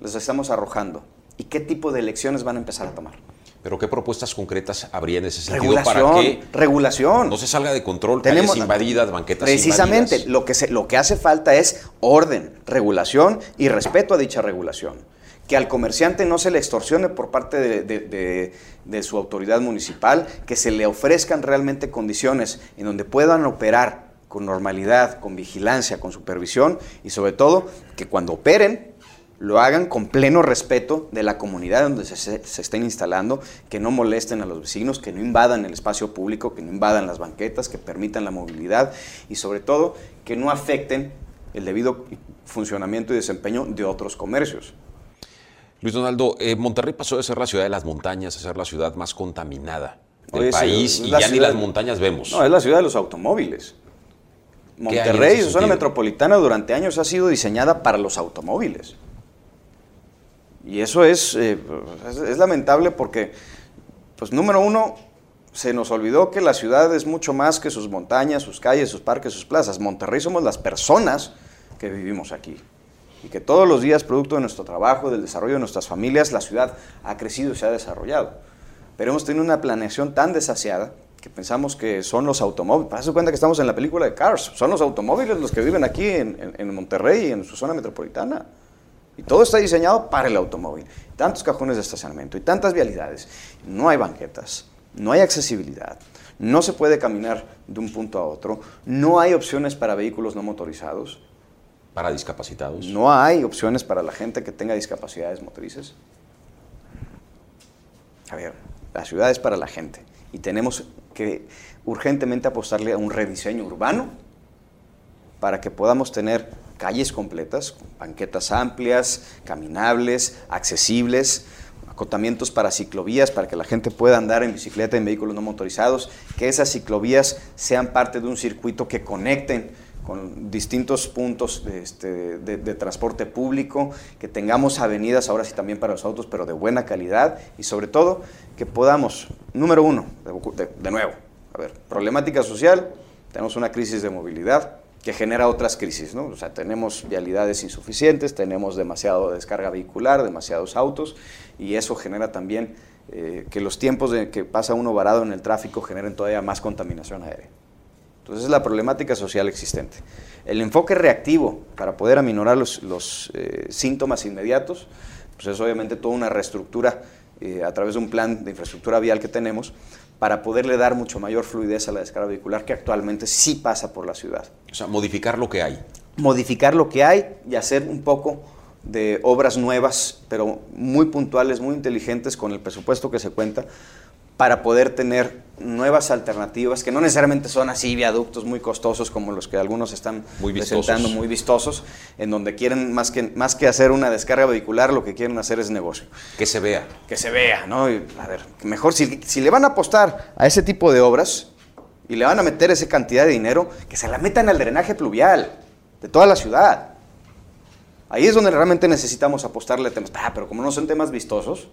les estamos arrojando? ¿Y qué tipo de elecciones van a empezar a tomar? Pero ¿qué propuestas concretas habría en ese sentido regulación, para que regulación. no se salga de control, Tenemos, calles invadidas, banquetas Precisamente, lo que, lo que hace falta es orden, regulación y respeto a dicha regulación. Que al comerciante no se le extorsione por parte de, de su autoridad municipal, que se le ofrezcan realmente condiciones en donde puedan operar con normalidad, con vigilancia, con supervisión y sobre todo que cuando operen lo hagan con pleno respeto de la comunidad donde se, estén instalando, que no molesten a los vecinos, que no invadan el espacio público, que no invadan las banquetas, que permitan la movilidad y sobre todo que no afecten el debido funcionamiento y desempeño de otros comercios. Luis Donaldo, eh, Monterrey pasó de ser la ciudad de las montañas a ser la ciudad más contaminada del país y ya ni las montañas vemos. No, es la ciudad de los automóviles. Monterrey, su zona metropolitana, durante años ha sido diseñada para los automóviles. Y eso eh, es, es, lamentable porque, pues número uno, se nos olvidó que la ciudad es mucho más que sus montañas, sus calles, sus parques, sus plazas. Monterrey somos las personas que vivimos aquí. Y que todos los días, producto de nuestro trabajo, del desarrollo de nuestras familias, la ciudad ha crecido y se ha desarrollado. Pero hemos tenido una planeación tan desasiada que pensamos que son los automóviles. Para cuenta que estamos en la película de Cars. Son los automóviles los que viven aquí en, en Monterrey y en su zona metropolitana. Y todo está diseñado para el automóvil. Tantos cajones de estacionamiento y tantas vialidades. No hay banquetas, no hay accesibilidad, no se puede caminar de un punto a otro, no hay opciones para vehículos no motorizados. Para discapacitados. No hay opciones para la gente que tenga discapacidades motrices. A ver, la ciudad es para la gente y tenemos que urgentemente apostarle a un rediseño urbano para que podamos tener calles completas, banquetas amplias, caminables, accesibles, acotamientos para ciclovías, para que la gente pueda andar en bicicleta en vehículos no motorizados, que esas ciclovías sean parte de un circuito que conecten con distintos puntos de, este, transporte público, que tengamos avenidas ahora sí también para los autos, pero de buena calidad y sobre todo que podamos, número uno, de nuevo, a ver, problemática social, tenemos una crisis de movilidad, que genera otras crisis, ¿no? O sea, tenemos vialidades insuficientes, tenemos demasiado descarga vehicular, demasiados autos, y eso genera también eh, que los tiempos de que pasa uno varado en el tráfico generen todavía más contaminación aérea. Entonces es la problemática social existente. El enfoque reactivo para poder aminorar los, eh, síntomas inmediatos, pues es obviamente toda una reestructura eh, a través de un plan de infraestructura vial que tenemos, para poderle dar mucho mayor fluidez a la descarga vehicular que actualmente sí pasa por la ciudad. O sea, modificar lo que hay. Modificar lo que hay y hacer un poco de obras nuevas, pero muy puntuales, muy inteligentes con el presupuesto que se cuenta, para poder tener nuevas alternativas, que no necesariamente son así viaductos muy costosos como los que algunos están muy presentando, muy vistosos, en donde quieren más que, más que hacer una descarga vehicular, lo que quieren hacer es negocio. Que se vea. Que se vea, ¿no? a ver, mejor si, si le van a apostar a ese tipo de obras y le van a meter esa cantidad de dinero, que se la metan al drenaje pluvial de toda la ciudad. Ahí es donde realmente necesitamos apostarle a temas. Ah, pero como no son temas vistosos,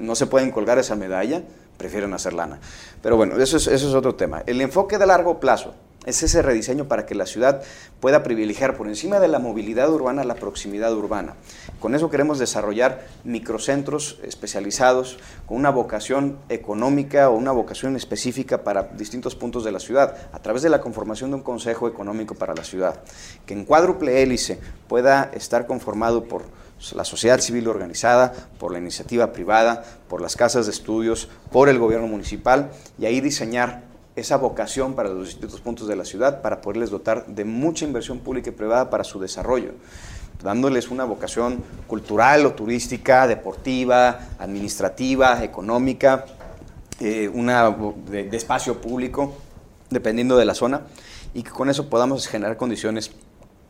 no se pueden colgar esa medalla, prefieren hacer lana. Pero bueno, eso es, eso es otro tema. El enfoque de largo plazo es ese rediseño para que la ciudad pueda privilegiar por encima de la movilidad urbana la proximidad urbana. Con eso queremos desarrollar microcentros especializados con una vocación económica o una vocación específica para distintos puntos de la ciudad, a través de la conformación de un consejo económico para la ciudad, que en cuádruple hélice pueda estar conformado por la sociedad civil organizada, por la iniciativa privada, por las casas de estudios, por el gobierno municipal y ahí diseñar esa vocación para los distintos puntos de la ciudad para poderles dotar de mucha inversión pública y privada para su desarrollo, dándoles una vocación cultural o turística, deportiva, administrativa, económica, eh, una de, espacio público, dependiendo de la zona, y que con eso podamos generar condiciones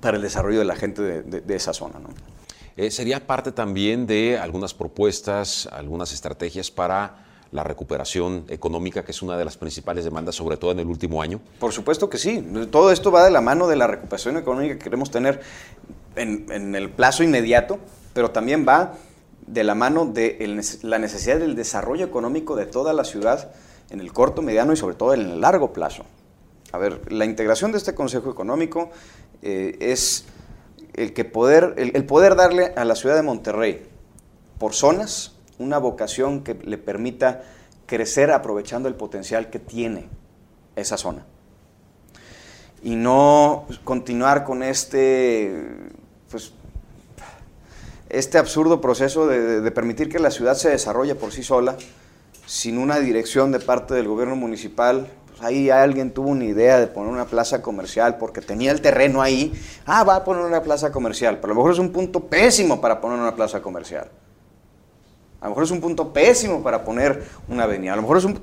para el desarrollo de la gente de, esa zona. Eh, ¿Sería parte también de algunas propuestas, algunas estrategias para la recuperación económica, que es una de las principales demandas, sobre todo en el último año? Por supuesto que sí. Todo esto va de la mano de la recuperación económica que queremos tener en, el plazo inmediato, pero también va de la mano de la necesidad del desarrollo económico de toda la ciudad en el corto, mediano y sobre todo en el largo plazo. A ver, la integración de este Consejo Económico eh, es el, que poder, el poder darle a la ciudad de Monterrey por zonas una vocación que le permita crecer aprovechando el potencial que tiene esa zona. Y no continuar con este, pues, este absurdo proceso de, permitir que la ciudad se desarrolle por sí sola, sin una dirección de parte del gobierno municipal. Pues ahí alguien tuvo una idea de poner una plaza comercial porque tenía el terreno ahí. Ah, va a poner una plaza comercial, pero a lo mejor es un punto pésimo para poner una plaza comercial. A lo mejor es un punto pésimo para poner una avenida. A lo mejor es un,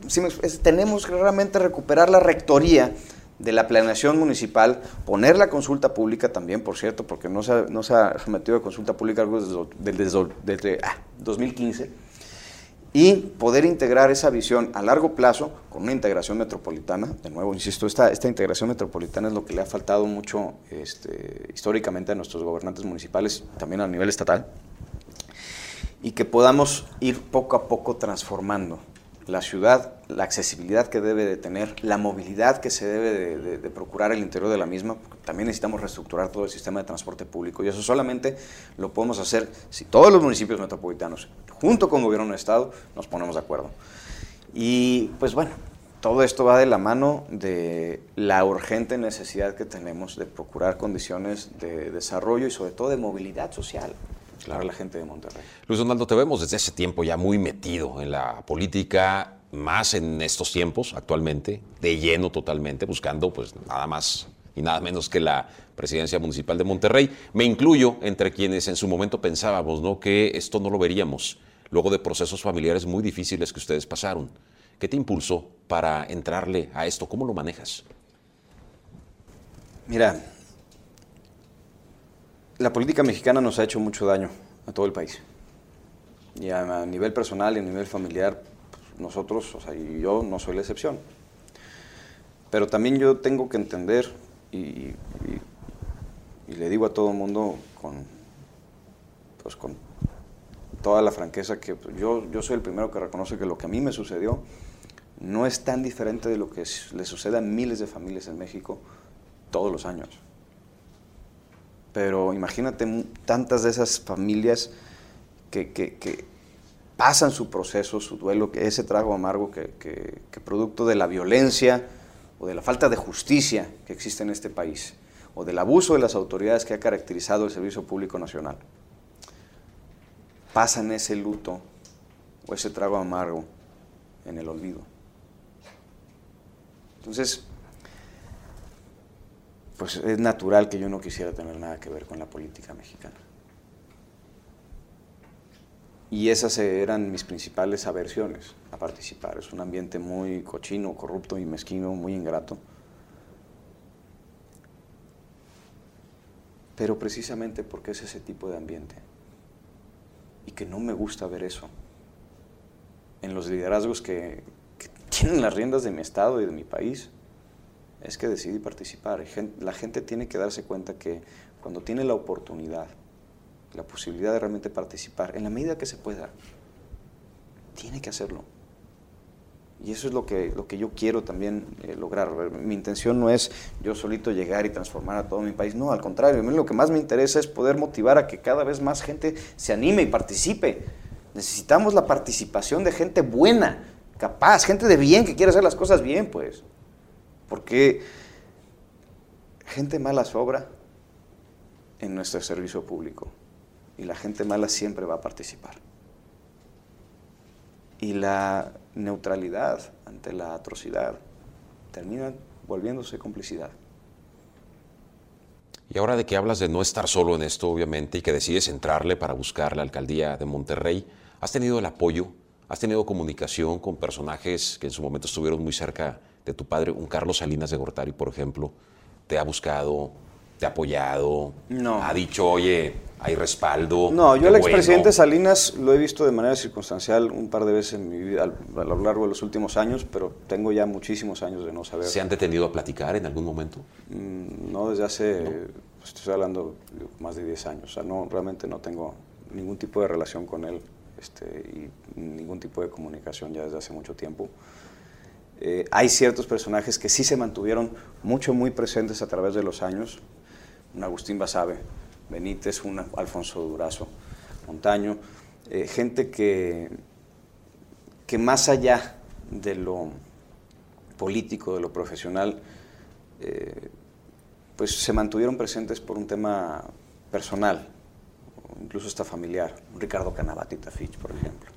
tenemos que realmente recuperar la rectoría de la planeación municipal, poner la consulta pública también, por cierto, porque no se ha, no se ha sometido a consulta pública desde, desde, 2015, ah, y poder integrar esa visión a largo plazo con una integración metropolitana. De nuevo, insisto, esta, esta integración metropolitana es lo que le ha faltado mucho este, históricamente a nuestros gobernantes municipales, también a nivel estatal y que podamos ir poco a poco transformando la ciudad, la accesibilidad que debe de tener, la movilidad que se debe de, procurar el interior de la misma, porque también necesitamos reestructurar todo el sistema de transporte público y eso solamente lo podemos hacer si todos los municipios metropolitanos, junto con el gobierno de Estado, nos ponemos de acuerdo. Y pues bueno, todo esto va de la mano de la urgente necesidad que tenemos de procurar condiciones de desarrollo y sobre todo de movilidad social para la gente de Monterrey. Luis Donaldo, te vemos desde ese tiempo ya muy metido en la política, más en estos tiempos actualmente, de lleno totalmente, buscando pues nada más y nada menos que la presidencia municipal de Monterrey. Me incluyo entre quienes en su momento pensábamos ¿no? que esto no lo veríamos, luego de procesos familiares muy difíciles que ustedes pasaron. ¿Qué te impulsó para entrarle a esto? ¿Cómo lo manejas? Mira, la política mexicana nos ha hecho mucho daño a todo el país. Y a, nivel personal y a nivel familiar, pues, nosotros, o sea, yo no soy la excepción. Pero también yo tengo que entender, y, le digo a todo el mundo con, pues con toda la franqueza, que pues, yo, yo soy el primero que reconoce que lo que a mí me sucedió no es tan diferente de lo que le sucede a miles de familias en México todos los años pero imagínate tantas de esas familias que, pasan su proceso, su duelo, que ese trago amargo que, producto de la violencia o de la falta de justicia que existe en este país, o del abuso de las autoridades que ha caracterizado el Servicio Público Nacional, pasan ese luto o ese trago amargo en el olvido. Entonces, pues es natural que yo no quisiera tener nada que ver con la política mexicana. Y esas eran mis principales aversiones a participar. Es un ambiente muy cochino, corrupto y mezquino, muy ingrato. Pero precisamente porque es ese tipo de ambiente y que no me gusta ver eso en los liderazgos que, que [laughs] tienen las riendas de mi estado y de mi país, es que decidí participar. La gente tiene que darse cuenta que cuando tiene la oportunidad, la posibilidad de realmente participar, en la medida que se pueda, tiene que hacerlo. Y eso es lo que, lo que yo quiero también eh, lograr. Mi intención no es yo solito llegar y transformar a todo mi país. No, al contrario. A mí lo que más me interesa es poder motivar a que cada vez más gente se anime y participe. Necesitamos la participación de gente buena, capaz, gente de bien que quiere hacer las cosas bien, pues. Porque gente mala sobra en nuestro servicio público. Y la gente mala siempre va a participar. Y la neutralidad ante la atrocidad termina volviéndose complicidad. Y ahora de que hablas de no estar solo en esto, obviamente, y que decides entrarle para buscar la alcaldía de Monterrey, ¿has tenido el apoyo, has tenido comunicación con personajes que en su momento estuvieron muy cerca de tu padre? Un Carlos Salinas de Gortari, por ejemplo, te ha buscado, te ha apoyado, No. ha dicho, oye, hay respaldo. No, yo al bueno. expresidente Salinas lo he visto de manera circunstancial un par de veces en mi vida, a lo largo de los últimos años, pero tengo ya muchísimos años de no saber. ¿Se han detenido a platicar en algún momento? Mm, No desde hace, pues, estoy hablando más de 10 años, o sea, no, realmente no tengo ningún tipo de relación con él este, y ningún tipo de comunicación ya desde hace mucho tiempo. Eh, hay ciertos personajes que sí se mantuvieron mucho, muy presentes a través de los años. Un Agustín Basabe, Benítez, un Alfonso Durazo, Montaño, eh, gente que, que más allá de lo político, de lo profesional, eh, pues se mantuvieron presentes por un tema personal, incluso hasta familiar. Ricardo Canavati Tafich, por ejemplo.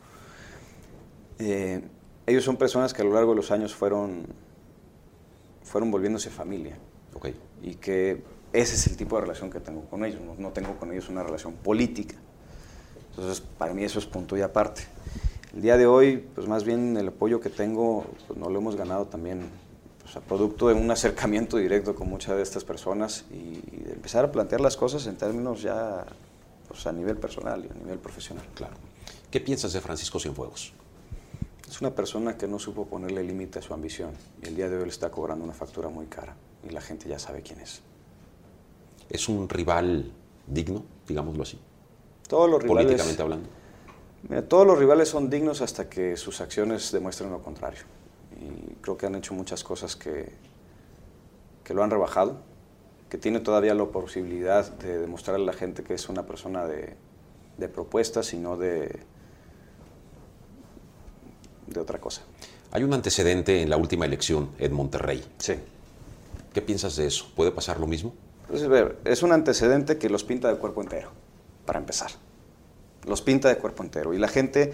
Ellos son personas que a lo largo de los años fueron, fueron volviéndose familia Ok. y que ese es el tipo de relación que tengo con ellos, no, no tengo con ellos una relación política. Entonces, para mí eso es punto y aparte. El día de hoy, pues más bien el apoyo que tengo, pues no lo hemos ganado también pues, a producto de un acercamiento directo con muchas de estas personas y, y de empezar a plantear las cosas en términos ya pues, a nivel personal y a nivel profesional. Claro. ¿Qué piensas de Francisco Cienfuegos? Es una persona que no supo ponerle límite a su ambición y el día de hoy le está cobrando una factura muy cara y la gente ya sabe quién es. ¿Es un rival digno, digámoslo así, Todos los rivales, políticamente hablando? Mira, todos los rivales son dignos hasta que sus acciones demuestren lo contrario. Y creo que han hecho muchas cosas que, que lo han rebajado, que tiene todavía la posibilidad de demostrarle a la gente que es una persona de, de propuestas y no de, de otra cosa. Hay un antecedente en la última elección en Monterrey. Sí. ¿Qué piensas de eso? ¿Puede pasar lo mismo? A ver, es un antecedente que los pinta de cuerpo entero, para empezar. Los pinta de cuerpo entero. Y la gente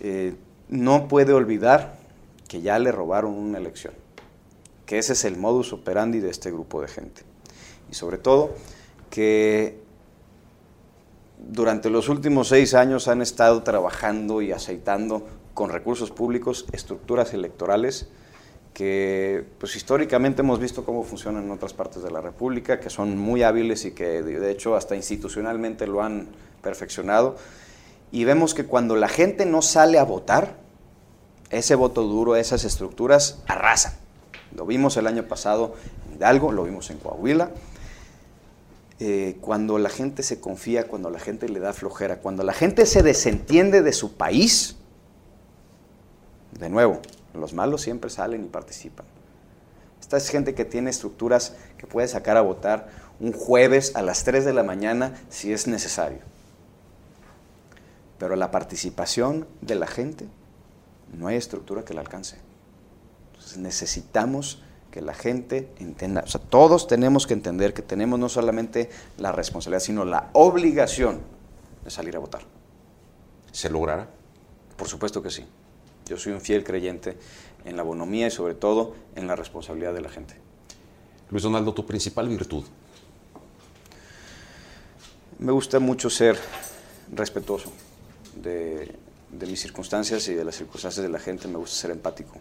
eh, no puede olvidar que ya le robaron una elección. Que ese es el modus operandi de este grupo de gente. Y sobre todo, que durante los últimos seis años han estado trabajando y aceitando con recursos públicos estructuras electorales que pues históricamente hemos visto cómo funcionan en otras partes de la República, que son muy hábiles y que de hecho hasta institucionalmente lo han perfeccionado. Y vemos que cuando la gente no sale a votar, ese voto duro, esas estructuras arrasan. Lo vimos el año pasado en Hidalgo, lo vimos en Coahuila. Eh, cuando la gente se confía, cuando la gente le da flojera, cuando la gente se desentiende de su país, de nuevo, los malos siempre salen y participan. Esta es gente que tiene estructuras que puede sacar a votar un jueves a las 3 de la mañana si es necesario. Pero la participación de la gente, no hay estructura que la alcance. Entonces necesitamos que la gente entienda, o sea, todos tenemos que entender que tenemos no solamente la responsabilidad, sino la obligación de salir a votar. ¿Se logrará? Por supuesto que sí. Yo soy un fiel creyente en la bonomía y sobre todo en la responsabilidad de la gente. Luis Donaldo, tu principal virtud. Me gusta mucho ser respetuoso de, de mis circunstancias y de las circunstancias de la gente. Me gusta ser empático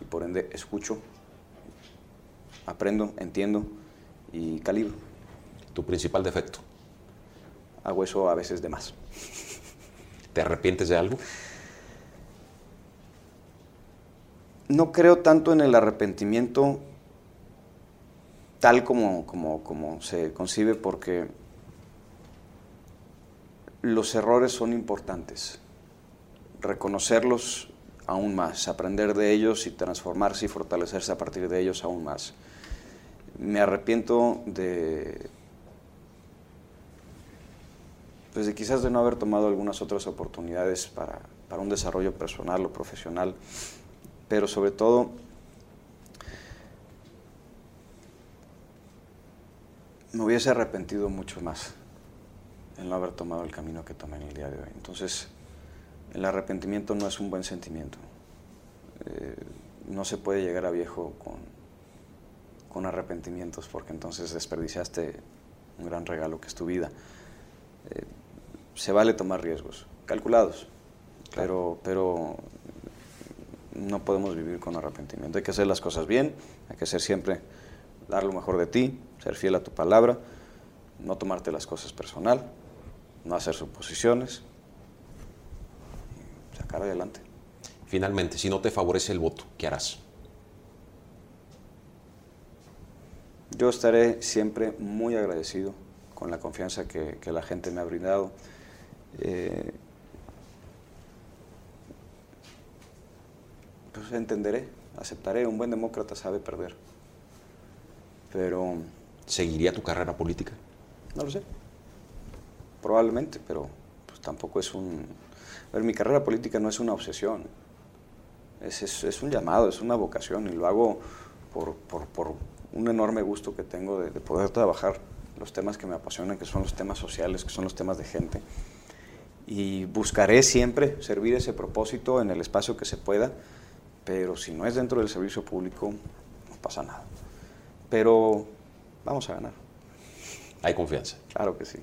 y por ende escucho, aprendo, entiendo y calibro. Tu principal defecto. Hago eso a veces de más. ¿Te arrepientes de algo? No creo tanto en el arrepentimiento tal como, como, como se concibe porque los errores son importantes. Reconocerlos, aún más, aprender de ellos y transformarse y fortalecerse a partir de ellos aún más. Me arrepiento de, pues quizás de no haber tomado algunas otras oportunidades para, para un desarrollo personal o profesional, pero sobre todo me hubiese arrepentido mucho más en no haber tomado el camino que tomé en el día de hoy. Entonces, el arrepentimiento no es un buen sentimiento. Eh, no se puede llegar a viejo con, con arrepentimientos porque entonces desperdiciaste un gran regalo que es tu vida. Eh, se vale tomar riesgos, calculados, pero, pero no podemos vivir con arrepentimiento. Hay que hacer las cosas bien, hay que ser siempre, dar lo mejor de ti, ser fiel a tu palabra, no tomarte las cosas personal, no hacer suposiciones, sacar adelante. Finalmente, si no te favorece el voto, ¿qué harás? Yo estaré siempre muy agradecido con la confianza que, que la gente me ha brindado. Eh, pues entenderé, aceptaré. Un buen demócrata sabe perder. Pero... ¿Seguiría tu carrera política? No lo sé. Probablemente, pero pues, tampoco es un... A ver, mi carrera política no es una obsesión. Es, es, es un llamado, es una vocación y lo hago por, por, por un enorme gusto que tengo de, de poder trabajar los temas que me apasionan, que son los temas sociales, que son los temas de gente. Y buscaré siempre servir ese propósito en el espacio que se pueda, pero si no es dentro del servicio público, no pasa nada. Pero vamos a ganar. Hay confianza. Claro que sí.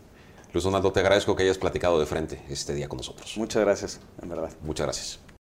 Luis Donaldo, te agradezco que hayas platicado de frente este día con nosotros. Muchas gracias, en verdad. Muchas gracias.